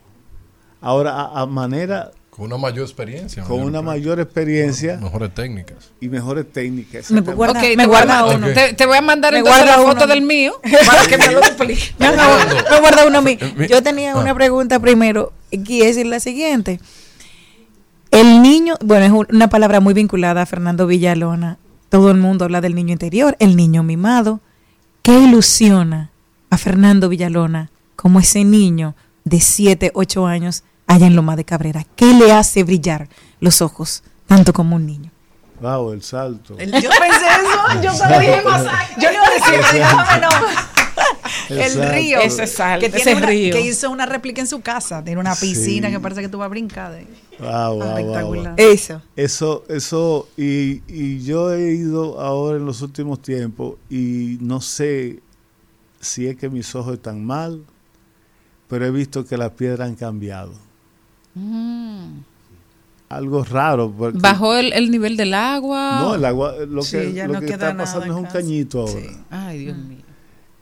ahora a, a manera, Con una mayor experiencia. con una mayor experiencia Mejores técnicas. y mejores técnicas. Me guarda- Ok, me te, guarda voy a- uno. te, te voy a mandar Me entonces la guarda foto uno. del mío para que me lo. No, no, me guarda uno a mí. Eh, Yo tenía Ah. una pregunta primero, y quiero decir la siguiente. El niño, bueno, es un- una palabra muy vinculada a Fernando Villalona. Todo el mundo habla del niño interior, el niño mimado. ¿Qué ilusiona a Fernando Villalona como ese niño de 7, 8 años allá en Loma de Cabrera? ¿Qué le hace brillar los ojos tanto como un niño? Wow, el salto. El- yo pensé eso, yo solo dije más. Yo le iba a decir, déjame no. El río. Ese sal- que, ese tiene una- río. que hizo una réplica en su casa. Tiene una piscina Sí. que parece que tú vas a brincar. De. Wow, wow, wow, Espectacular. wow. Eso. Eso, eso, y, y yo he ido ahora en los últimos tiempos y no sé si es que mis ojos están mal, pero he visto que las piedras han cambiado. Algo raro. porque- Bajó el, el nivel del agua. No, el agua, lo Sí, que, ya lo no que queda está nada pasando es un casa. cañito ahora. Sí. Ay, Dios Mm. mío.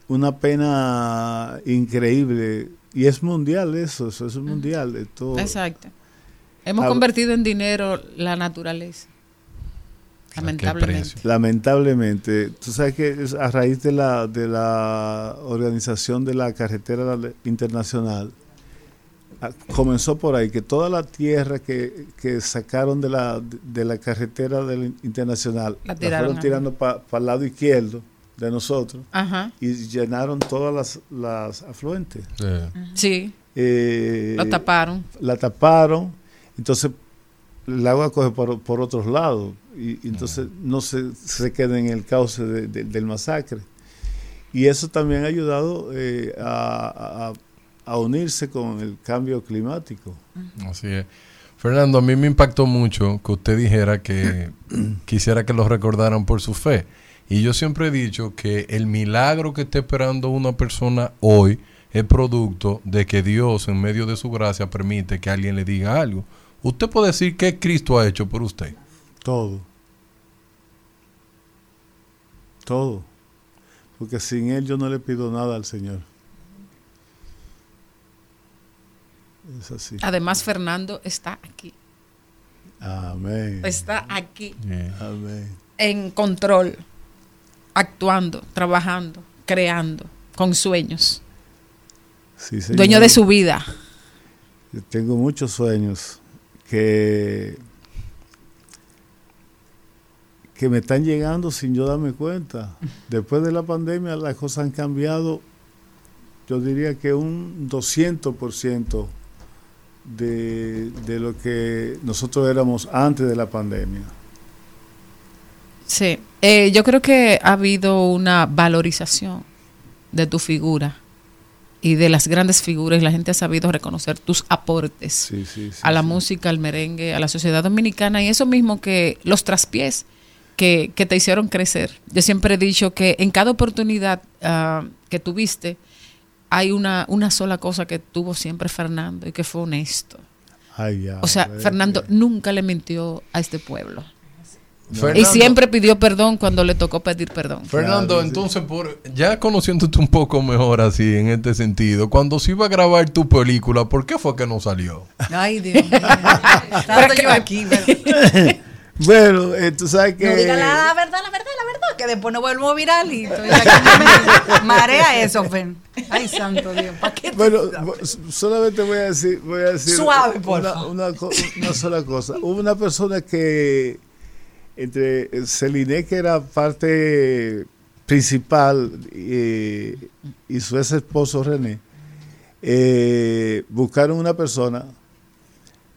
Una pena increíble. Y es mundial eso, eso es mundial. Esto, Exacto. Hemos convertido en dinero la naturaleza. Lamentablemente. Lamentablemente, tú sabes que es a raíz de la, de la organización de la carretera internacional, comenzó por ahí, que toda la tierra que, que sacaron de la, de la carretera del internacional, La la, tiraron fueron ahí. tirando para el lado izquierdo de nosotros Ajá. y llenaron todas las, las afluentes. Sí. Sí, Eh, lo taparon. la taparon, entonces el agua coge por, por otros lados y, y entonces no se, se queda en el cauce de- de- del masacre. Y eso también ha ayudado eh, a, a- a unirse con el cambio climático. Así es. Fernando, a mí me impactó mucho que usted dijera que quisiera que lo recordaran por su fe. Y yo siempre he dicho que el milagro que está esperando una persona hoy es producto de que Dios, en medio de su gracia, permite que alguien le diga algo. Usted puede decir qué Cristo ha hecho por usted. Todo. Todo. Porque sin Él yo no le pido nada al Señor. Es así. Además, Fernando está aquí. Amén. Está aquí Amén. en control, actuando, trabajando, creando, con sueños. Sí, señor. Dueño de su vida. Yo tengo muchos sueños que, que me están llegando sin yo darme cuenta. Después de la pandemia las cosas han cambiado, yo diría que un 200% de, de lo que nosotros éramos antes de la pandemia. Sí. Eh, yo creo que ha habido una valorización de tu figura y de las grandes figuras la gente ha sabido reconocer tus aportes Sí, sí, sí, a la música, al merengue, a la sociedad dominicana y eso mismo que los traspiés que, que te hicieron crecer. Yo siempre he dicho que en cada oportunidad ah, que tuviste, hay una, una sola cosa que tuvo siempre Fernando y que fue honesto. Ay, ya, O sea, Fernando nunca le mintió a este pueblo. Y siempre pidió perdón cuando le tocó pedir perdón. Fernando, entonces, por, ya conociéndote un poco mejor así en este sentido, cuando se iba a grabar tu película, ¿por qué fue que no salió? Ay, Dios mío. Tanto yo aquí. Bueno, eh, tú sabes que. No diga la verdad, la verdad, la verdad, que después no vuelvo viral y estoy aquí. Marea eso, Fen. Ay, santo Dios, ¿para qué? Bueno, solamente voy a decir, voy a decir Suave, por una, favor. una sola cosa. Hubo una persona que entre Celine, que era parte principal, eh, y su ex esposo René, eh, buscaron una persona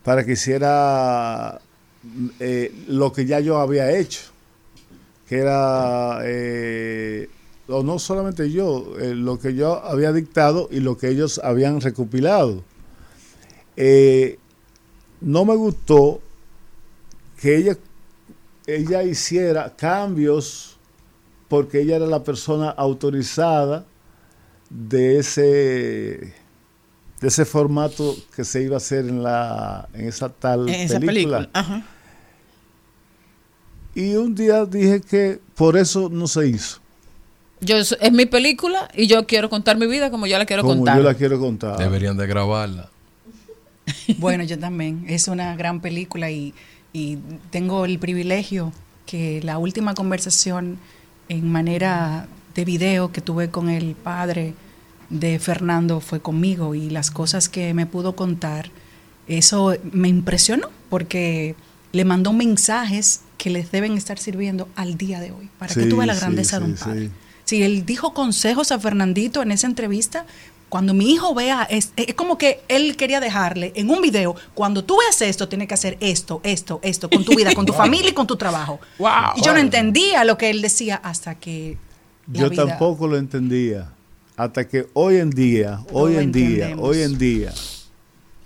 para que hiciera eh, lo que ya yo había hecho, que era, eh, o no solamente yo, eh, lo que yo había dictado y lo que ellos habían recopilado. Eh, no me gustó que ella, ella hiciera cambios porque ella era la persona autorizada de ese de ese formato que se iba a hacer en la en esa tal En esa película. película. Ajá. Y un día dije que por eso no se hizo. Yo, es mi película y yo quiero contar mi vida como yo la quiero como contar. yo la quiero contar. Deberían de grabarla. Bueno, yo también. Es una gran película y, y tengo el privilegio que la última conversación en manera de video que tuve con el padre de Fernando fue conmigo y las cosas que me pudo contar, eso me impresionó porque le mandó mensajes que les deben estar sirviendo al día de hoy. Para que tú veas la sí, grandeza de un padre. sí. Si él dijo consejos a Fernandito en esa entrevista, cuando mi hijo vea, es, es como que él quería dejarle en un video, cuando tú veas esto, tienes que hacer esto, esto, esto, con tu vida, con tu familia y con tu trabajo. Wow. Y yo no entendía lo que él decía hasta que... Yo vida- tampoco lo entendía. Hasta que hoy en día, hoy lo en día, hoy en día,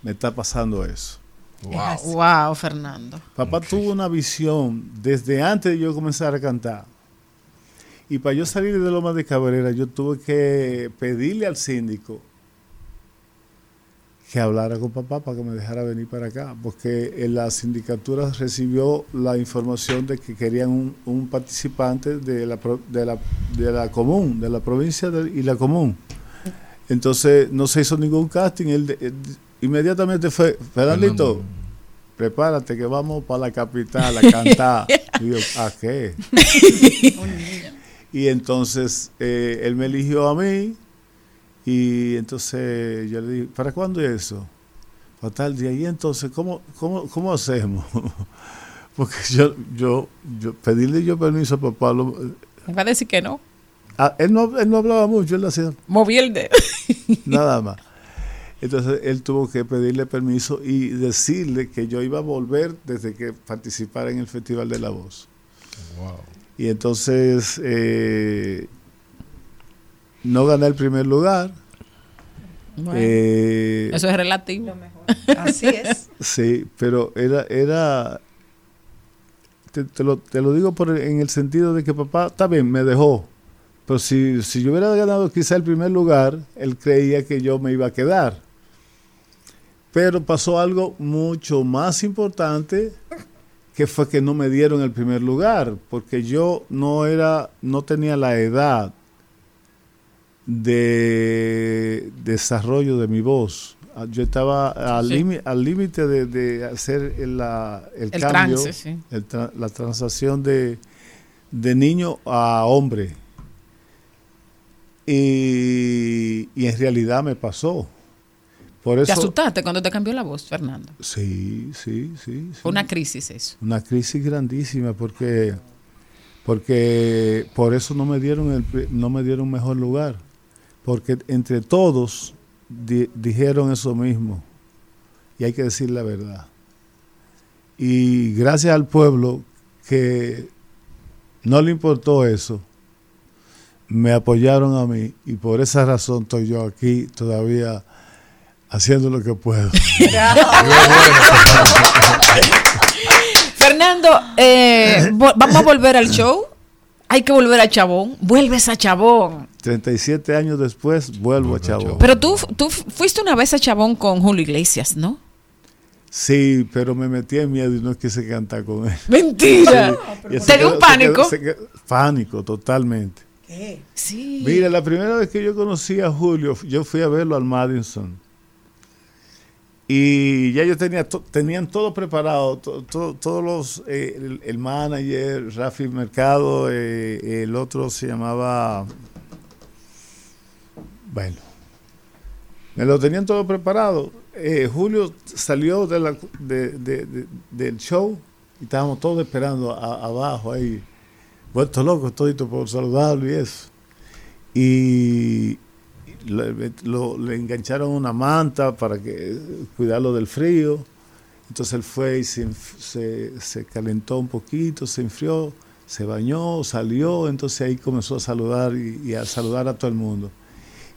me está pasando eso. Wow. wow, Fernando. Papá tuvo una visión desde antes de yo comenzar a cantar. Y para yo salir de Loma de Cabrera, yo tuve que pedirle al síndico que hablara con papá para que me dejara venir para acá, porque en la sindicatura recibió la información de que querían un, un participante de la, de, la, de la común, de la provincia de- y la común. Entonces no se hizo ningún casting, él, él inmediatamente fue, Fernandito, prepárate que vamos para la capital a cantar. Y yo, ¿a qué? y entonces eh, él me eligió a mí y entonces yo le dije, ¿para cuándo es eso? Para tal día. Y entonces, ¿cómo, cómo, cómo hacemos? Porque yo, yo, yo, pedirle yo permiso a papá, lo- Me va a decir que no. ah, él, no, él no hablaba mucho, él hacía dedo. nada más. Entonces él tuvo que pedirle permiso y decirle que yo iba a volver desde que participara en el Festival de la Voz. Y entonces eh, no gané el primer lugar. Bueno, Eh, Eso es relativo. Así es. Sí, pero era, era te, te lo, te lo digo por el- en el sentido de que papá, está bien, me dejó. Pero si, si yo hubiera ganado quizá el primer lugar, él creía que yo me iba a quedar. Pero pasó algo mucho más importante, que fue que no me dieron el primer lugar, porque yo no era, no tenía la edad de desarrollo de mi voz. Ah, Yo estaba al límite de, de hacer el, la- el El cambio, trance, sí. el tra- la transacción de, de niño a hombre. Y, y en realidad me pasó. Por ¿Te asustaste cuando te cambió la voz, Fernando? Sí, sí, sí. Sí. una crisis eso. Una crisis grandísima porque porque por eso no me dieron el no me dieron mejor lugar porque entre todos di- dijeron eso mismo y hay que decir la verdad y gracias al pueblo que no le importó eso me apoyaron a mí y por esa razón estoy yo aquí todavía haciendo lo que puedo Fernando, eh, vo- vamos a volver al show. hay que volver a Chabón. Vuelves a Chabón. 37 años después vuelvo a Chavo. Pero tú, tú fuiste una vez a Chabón con Julio Iglesias, ¿no? Sí, pero me metí en miedo y no quise cantar con él. Mentira. Sí, él ¿Te dio un se pánico? quedó- se quedó- pánico, totalmente. Sí. Mira, la primera vez que yo conocí a Julio, yo fui a verlo al Madison. Y ya yo tenía to- tenían todo preparado, to- to- todos los, eh, el, manager, Rafi Mercado, eh, el otro se llamaba, bueno, me lo tenían todo preparado. Eh, Julio salió de del show y estábamos todos esperando abajo ahí, vuelto loco, todito por saludarlo y eso. Y le, lo- le engancharon una manta para que cuidarlo del frío. Entonces él fue y se, se, calentó un poquito, se enfrió, se bañó, salió, entonces ahí comenzó a saludar y, a saludar a todo el mundo.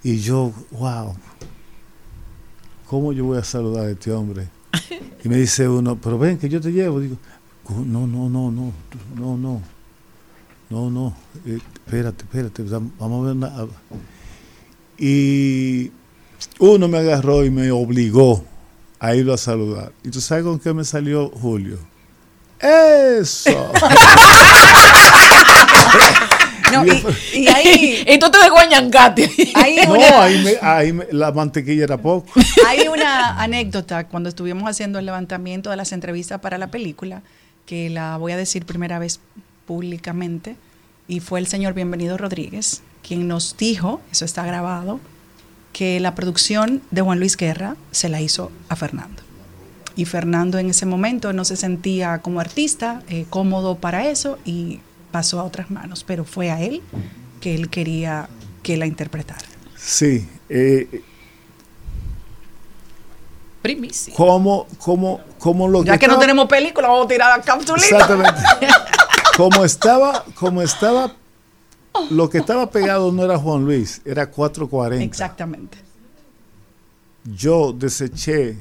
Y yo, wow, ¿cómo yo voy a saludar a este hombre? Y me dice uno, pero ven que yo te llevo. Digo, "¿Cómo? no, no, no, no, no, no, no, no, eh, espérate, espérate, vam- vamos a ver una... Y uno me agarró y me obligó a irlo a saludar. ¿Y tú sabes con qué me salió Julio? ¡Eso! No, y, y ahí, y tú te no, una, ahí, me- ahí me- la mantequilla era poco. hay una anécdota cuando estuvimos haciendo el levantamiento de las entrevistas para la película, que la voy a decir primera vez públicamente, y fue el señor Bienvenido Rodríguez quien nos dijo, eso está grabado, que la producción de Juan Luis Guerra se la hizo a Fernando. Y Fernando en ese momento no se sentía como artista eh, cómodo para eso y pasó a otras manos, pero fue a él que él quería que la interpretara. Sí. Eh, Primicia. ¿Cómo, cómo, cómo lo Ya que no estaba- tenemos película, vamos a tirar la capsulita. Exactamente. Como estaba, como estaba, lo que estaba pegado no era Juan Luis, era 440. Exactamente. Yo deseché,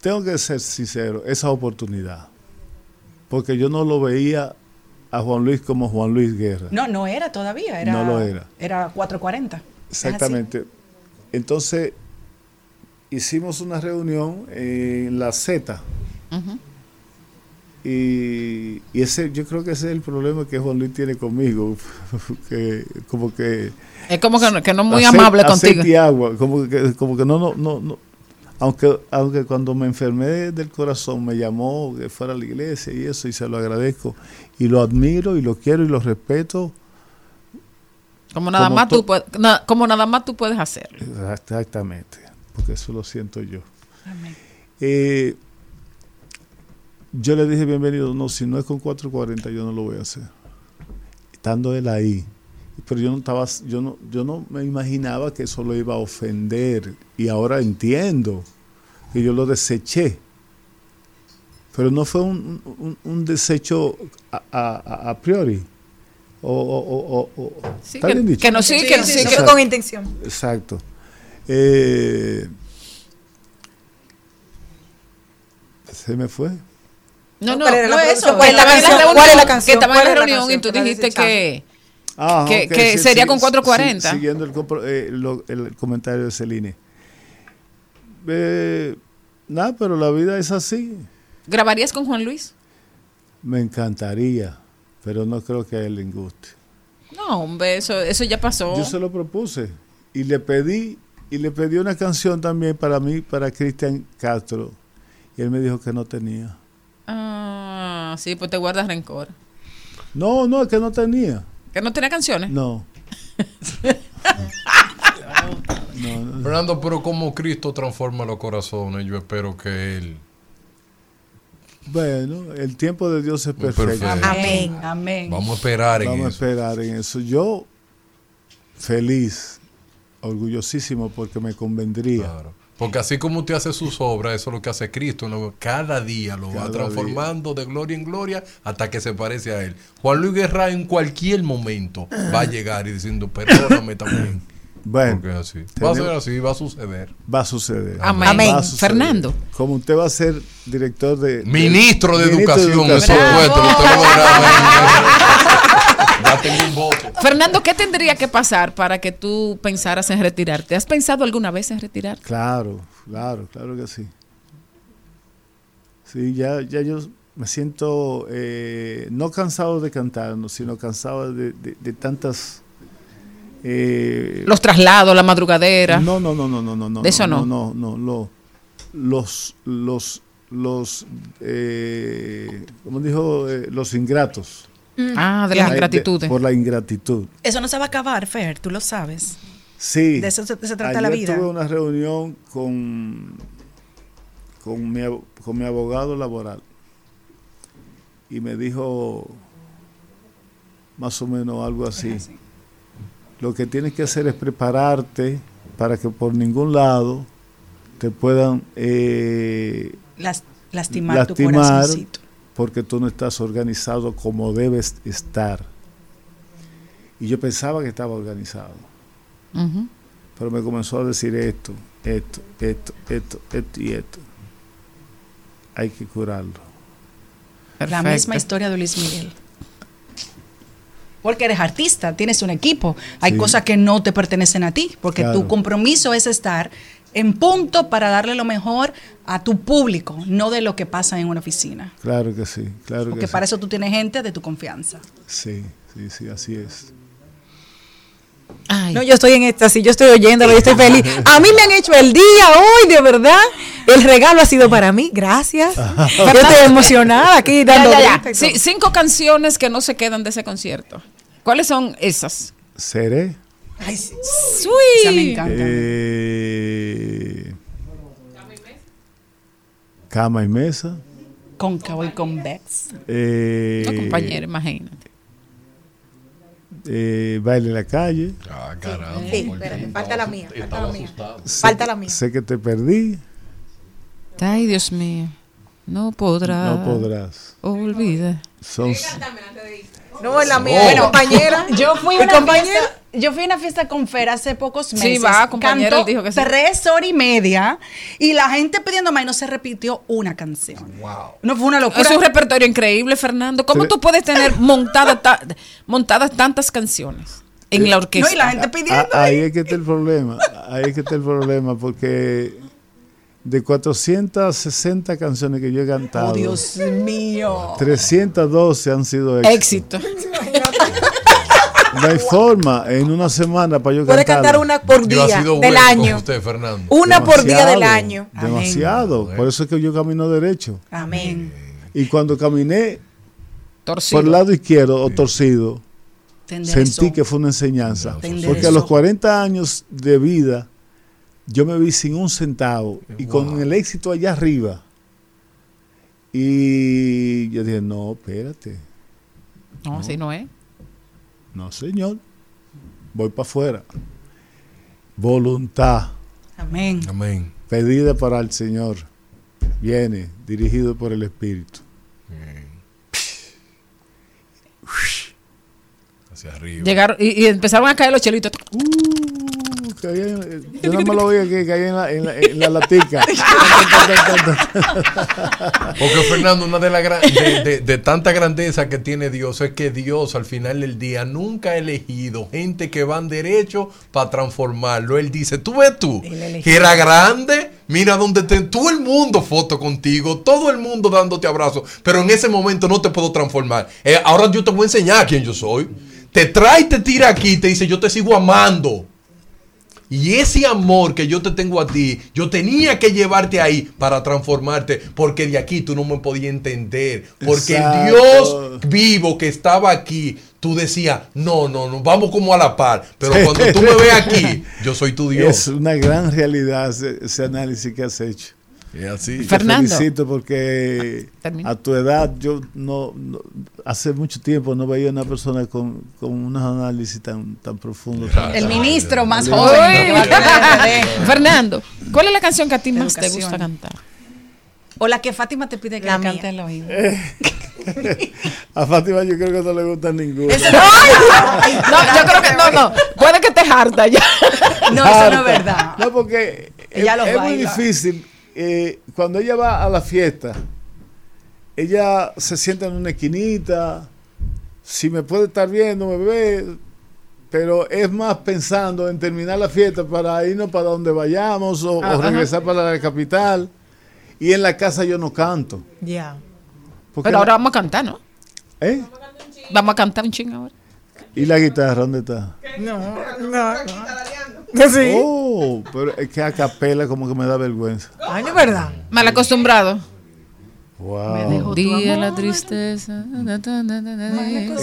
tengo que ser sincero, esa oportunidad. Porque yo no lo veía a Juan Luis como Juan Luis Guerra. No, no era todavía, era, No lo era. Era 440. Es así. Exactamente. Entonces, hicimos una reunión en la Z. Y, y ese, yo creo que ese es el problema que Juan Luis tiene conmigo. que como que. Es como que no, que no muy Aceite- amable contigo. y agua, como que, como que no, no, no, no. Aunque, aunque cuando me enfermé del corazón me llamó que fuera a la iglesia y eso, y se lo agradezco. Y lo admiro y lo quiero y lo respeto. Como nada como más tú puedes, na- como nada más tú puedes hacer. Exactamente, porque eso lo siento yo. Eh, yo le dije bienvenido, no, si no es con 440 yo no lo voy a hacer. Estando él ahí. Pero yo no estaba, yo no, yo no me imaginaba que eso lo iba a ofender. Y ahora entiendo que yo lo deseché. Pero no fue un, un- un desecho a, a- priori. O, o- o- o- o- Sí, ¿está que- bien dicho? que no, sí, Sí, que- sí, sí, que- con intención. Exacto. Eh, se me fue. No, no, ¿Cuál era la no producción? eso. ¿Cuál es la canción? reunión, ¿Cuál es la canción? Que estaba en ¿Cuál la reunión y tú dijiste que, Ah, que, sí, sería sí, con sí, 440. siguiendo el, compro- eh, lo- el comentario de Celine. Eh, nada, pero la vida es así. ¿Grabarías con Juan Luis? Me encantaría, pero no creo que a él le guste. No, hombre, eso, eso ya pasó. Yo se lo propuse y le pedí y le pedí una canción también para mí, para Cristian Castro. Y él me dijo que no tenía. Ah, sí, pues te guardas rencor. No, no, que no tenía. ¿Que no tenía canciones? No. No, no. Fernando, pero como Cristo transforma los corazones, yo espero que Él. Bueno, el tiempo de Dios es perfecto. perfecto. Amén. Amén. Vamos a esperar en Vamos a eso. esperar en eso. Yo feliz, orgullosísimo porque me convendría. Claro. Porque así como usted hace sus obras, eso es lo que hace Cristo. ¿no? Cada día lo va transformando de gloria en gloria hasta que se parece a Él. Juan Luis Guerra en cualquier momento va a llegar y diciendo, perdóname también. Bueno, Porque es así. Va a ser así, va a suceder. Va a suceder. Amén. Va a suceder. Fernando. Como usted va a ser director de... Ministro de Ministro Educación, Educación. supuesto. Usted lo. Ya tengo un voto. Fernando, ¿qué tendría que pasar para que tú pensaras en retirarte? ¿Has pensado alguna vez en retirarte? Claro, claro, claro que sí. Sí, ya, ya yo me siento eh, no cansado de cantar, no, sino cansado de, de- de tantas... eh, Los traslados, la madrugadera. No, no, no, no, no, no, no. De eso no. No, no, no, lo- los, los, los, eh, como dijo, eh, los ingratos. Ah, de las ingratitudes. por la ingratitud. Eso no se va a acabar, Fer, tú lo sabes. Sí. De eso se- se trata Ayer la vida. tuve una reunión con, con, mi, con mi abogado laboral y me dijo más o menos algo así. Lo que tienes que hacer es prepararte para que por ningún lado te puedan eh, Las- lastimar, tu lastimar corazoncito. Porque tú no estás organizado como debes estar. Y yo pensaba que estaba organizado. Pero me comenzó a decir esto, esto, esto, esto, esto y esto. Hay que curarlo. La misma historia de Luis Miguel. Porque eres artista, tienes un equipo. Hay Sí. cosas que no te pertenecen a ti, porque Claro. tu compromiso es estar en punto para darle lo mejor a tu público, no de lo que pasa en una oficina. Claro que sí, claro Porque que para sí. eso tú tienes gente de tu confianza. Sí, sí, sí, así es. No, yo estoy en éxtasis, yo estoy oyéndolo, yo estoy feliz. A mí me han hecho el día hoy, de verdad. El regalo ha sido para mí, gracias. Yo estoy emocionada aquí Ya, dando ya, ya. grita y Sí, cinco canciones que no se quedan de ese concierto. ¿Cuáles son esas? Seré. Ay, sí. Sweet. Esa me encanta. Eh, cama y mesa. Cóncavo y convex. Eh, No, compañero, imagínate. eh, baile en la calle. Ah, caramba. Sí, espérate, falta la mía, falta la mía. Sé- Falta la mía. Sé que te perdí. Ay, Dios mío. No podrá. No podrás. Olvida. Son, No, es la mía, Oh. compañera. Yo fui, una compañera. Yo fui a una fiesta con Fer hace pocos Sí, meses. va, compañera, Cantó él dijo que sí. tres horas y media y la gente pidiendo más y no se repitió una canción. Wow. No fue una locura. Es un repertorio increíble, Fernando. ¿Cómo Sí. tú puedes tener montada ta- montadas tantas canciones en la orquesta? no, y la gente pidiendo. Ah, ahí es que está el problema. Ahí es que está el problema porque de 460 canciones que yo he cantado, oh, Dios mío. 312 han sido éxitos. Éxito. No hay forma en una semana para yo Puede cantar. cantar una por Yo ha día sido del año. usted, Fernando. Una por día del año. Demasiado. Por eso es que yo camino derecho. Amén. Y cuando caminé Torcido. por el lado izquierdo o torcido, sentí que fue una enseñanza. Porque a los 40 años de vida, yo me vi sin un centavo y con el éxito allá arriba. Y yo dije, no, espérate. No, así no es. No, señor. Voy para afuera. Voluntad Amén. Amén. pedida para el Señor. Viene dirigido por el Espíritu. Hacia arriba. Llegaron y, y empezaron a caer los chelitos. Uh, yo no me lo que caí en la, en la, en la latica. Porque Fernando, una de las gran- de, de- de tanta grandeza que tiene Dios es que Dios al final del día nunca ha elegido gente que van derecho para transformarlo. Él dice, tú ves tú, que era grande, mira donde te, todo el mundo foto contigo, todo el mundo dándote abrazos, pero en ese momento no te puedo transformar. Eh, ahora yo te voy a enseñar quién yo soy. Te trae y te tira aquí y te dice, yo te sigo amando. Y ese amor que yo te tengo a ti, yo tenía que llevarte ahí para transformarte, porque de aquí tú no me podías entender. Porque Exacto. el Dios vivo que estaba aquí, tú decías, no, no, no, vamos como a la par. Pero cuando tú me ves aquí, yo soy tu Dios. Es una gran realidad ese, ese análisis que has hecho. Es así. Te Fernando. felicito porque Termina. a tu edad yo no, no- hace mucho tiempo no veía una persona con, con unos análisis tan, tan profundos. tan- El ministro más Uy. joven. Fernando, ¿cuál es la canción que a ti más te gusta cantar? O la que Fátima te pide que La cante al oído. A Fátima yo creo que no le gusta ninguna. No, yo creo que no, no. Puede que te harta ya. No, eso no es verdad. No, porque Ella es, los es muy difícil. Eh, cuando ella va a la fiesta, ella se sienta en una esquinita. Si me puede estar viendo, me ve. Pero es más pensando en terminar la fiesta para irnos para donde vayamos o, Ah, regresar para la capital. Y en la casa yo no canto. Ya. Porque Pero ahora la- vamos a cantar, ¿no? ¿Eh? Vamos a cantar un ching ahora. ¿Y la guitarra dónde está? No, no, no. Sí. Oh, pero es que a capela como que me da vergüenza. Ay, de verdad. Mal acostumbrado. Wow. Día la tristeza.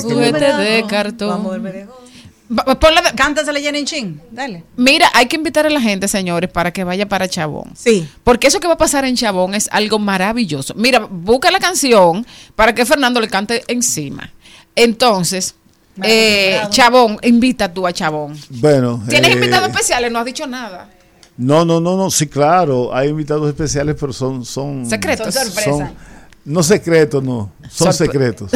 Juguete de cartón. ponla Cántasela en chin. Dale. Mira, hay que invitar a la gente, señores, para que vaya para Chabón. Sí. Porque eso que va a pasar en Chabón es algo maravilloso. Mira, busca la canción para que Fernando le cante encima. Entonces, eh, Chabón, invita tú a Chabón. Bueno. ¿Tienes eh, invitados especiales? No has dicho nada. No, no, no, no, sí, claro, hay invitados especiales, pero son... son Secretos. Son sorpresa. son- no secretos, no, son Sorpre- secretos.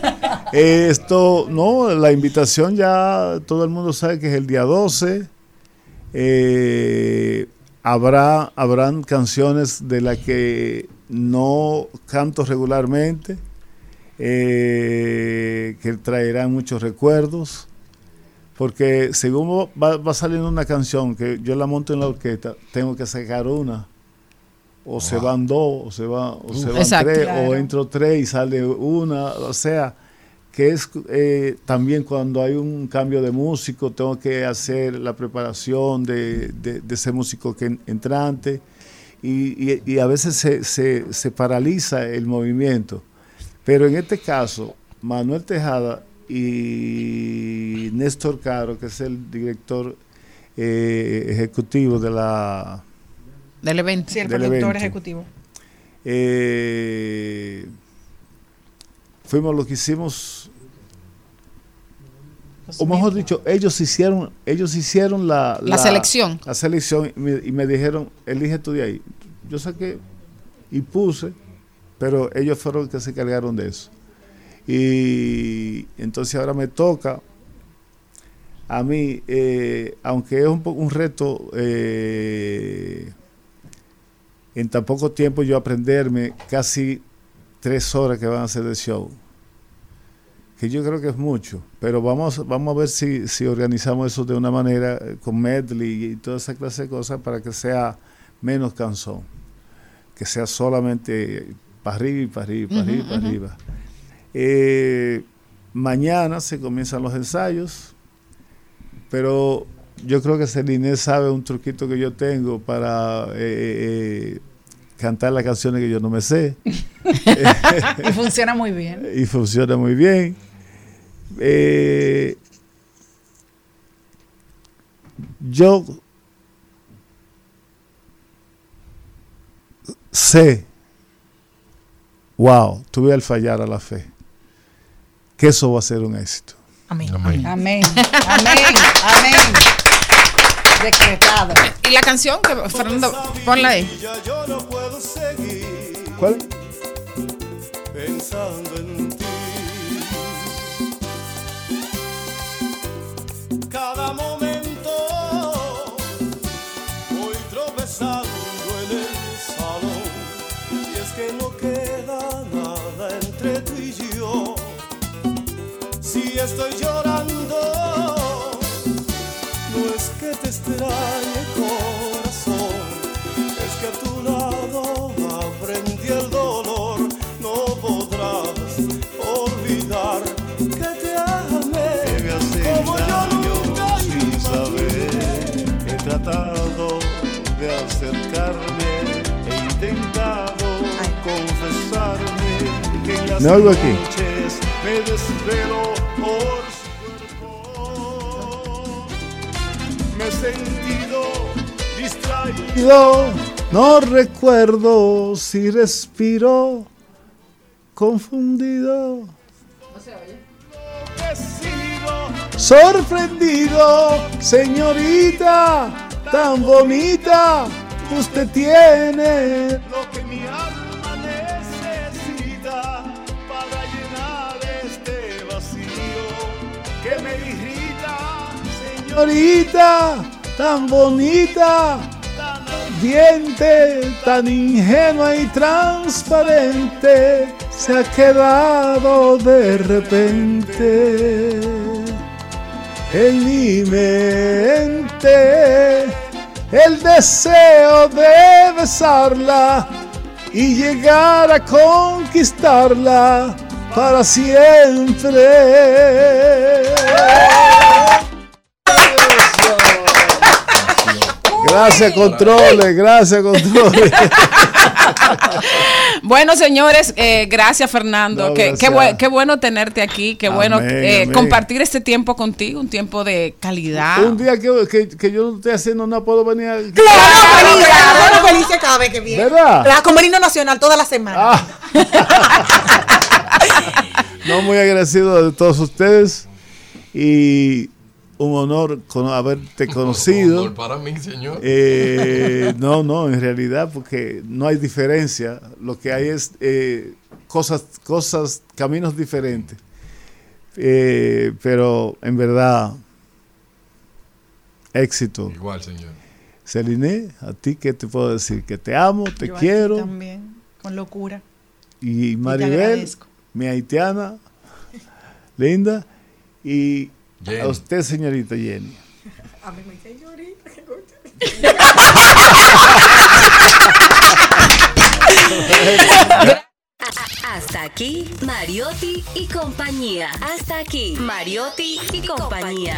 Esto, no, la invitación ya todo el mundo sabe que es el día 12. Eh, habrá, habrán canciones de las que no canto regularmente, eh, que traerán muchos recuerdos. Porque según va, va saliendo una canción que yo la monto en la orquesta, tengo que sacar una. O se van dos, o se, va, o se van Exacto. tres, Claro. o entro tres y sale una. O sea, que es eh, también cuando hay un cambio de músico, tengo que hacer la preparación de, de- de ese músico que en- entrante. Y, y- y a veces se, se- se paraliza el movimiento. Pero en este caso, Manuel Tejada y Néstor Caro, que es el director eh, ejecutivo de la Del evento. Sí, el Del productor evento. ejecutivo. eh, fuimos lo que hicimos o mejor dicho ellos hicieron ellos hicieron la, La selección. la selección y me, y me dijeron elige tú de ahí yo saqué y puse pero ellos fueron los que se cargaron de eso y entonces ahora me toca a mí eh, aunque es un un reto eh, en tan poco tiempo yo aprenderme casi tres horas que van a hacer de show. Que yo creo que es mucho, pero vamos, vamos a ver si, si organizamos eso de una manera eh, con medley y toda esa clase de cosas para que sea menos cansón. Que sea solamente para arriba y para arriba, para arriba, para arriba. Eh, mañana se comienzan los ensayos, pero yo creo que Celine sabe un truquito que yo tengo para eh, eh, cantar las canciones que yo no me sé. y funciona muy bien. y funciona muy bien. Eh, yo sé, wow, tuve al fallar a la fe, que eso va a ser un éxito. Amén. Amén. Amén. Amén. Amén. Decretado. Y la canción que Fernando, ponla ahí. Ya yo no puedo seguir ¿Cuál? pensando en Estoy llorando, no es que te extrañe corazón, es que a tu lado aprendí el dolor, no podrás olvidar que te amé. Como yo nunca sin saber, he tratado de acercarme, he intentado confesarme que en las ¿Me oigo aquí? noches me desvelo sentido distraído, no recuerdo si respiro confundido. Sorprendido, señorita, tan bonita, usted tiene lo que señorita tan bonita, diente tan ingenua y transparente, se ha quedado de repente en mi mente el deseo de besarla y llegar a conquistarla para siempre. Gracias, controles, gracias, controles. Bueno, señores, eh, gracias Fernando. No, qué, bueno tenerte aquí, qué bueno Amén, eh, amén. compartir este tiempo contigo, un tiempo de calidad. Un día que, que, que yo no estoy haciendo no puedo venir. a- Claro, Felicia, bueno, Felicia cada vez que viene. ¿Verdad? La como himno nacional toda la semana. No, muy agradecido de todos ustedes y un honor con haberte conocido. honor para mí, señor. Eh, no, no, en realidad, porque no hay diferencia. Lo que hay es eh, cosas, cosas, caminos diferentes. Eh, pero en verdad, éxito. Igual, señor. Celine, a ti qué te puedo decir, que te amo, te Yo a ti quiero. También, con locura. Y Maribel, mi haitiana, linda, y Jenny. a usted, señorita Jenny. A mí me señorita, qué Hasta aquí, Mariotti y compañía. Hasta aquí, Mariotti y compañía.